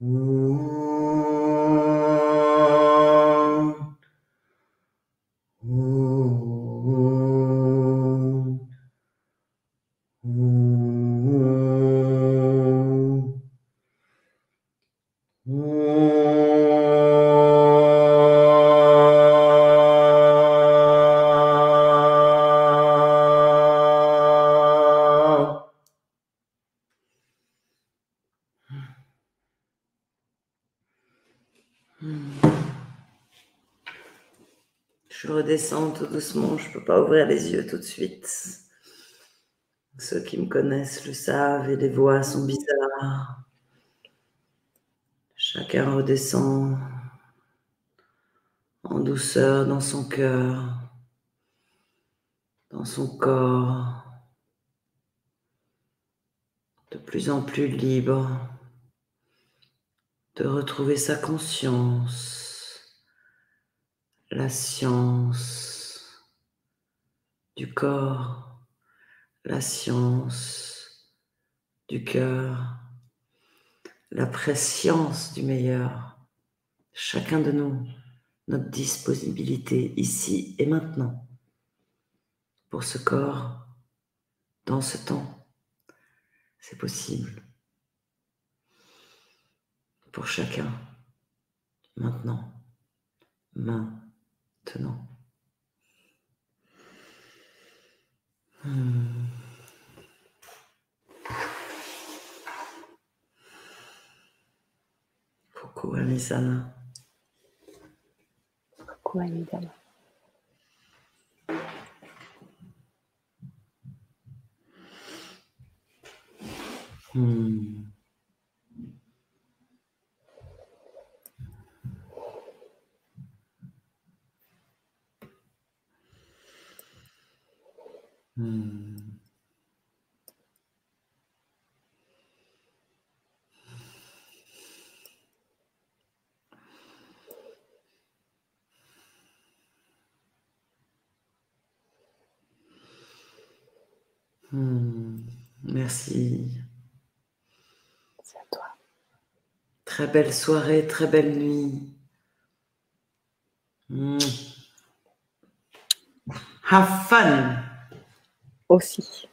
Mm. Je redescends tout doucement, je ne peux pas ouvrir les yeux tout de suite. Ceux qui me connaissent le savent et les voix sont bizarres. Chacun redescend en douceur dans son cœur, dans son corps, de plus en plus libre de retrouver sa conscience, la science corps, la science du cœur, la préscience du meilleur, chacun de nous, notre disponibilité ici et maintenant pour ce corps, dans ce temps, c'est possible pour chacun, maintenant, maintenant. うんここは水だな。ここは水だな。うん。Hmm. Hmm. Merci. C'est à toi. Très belle soirée, très belle nuit. Hmm. Have fun. Aussi.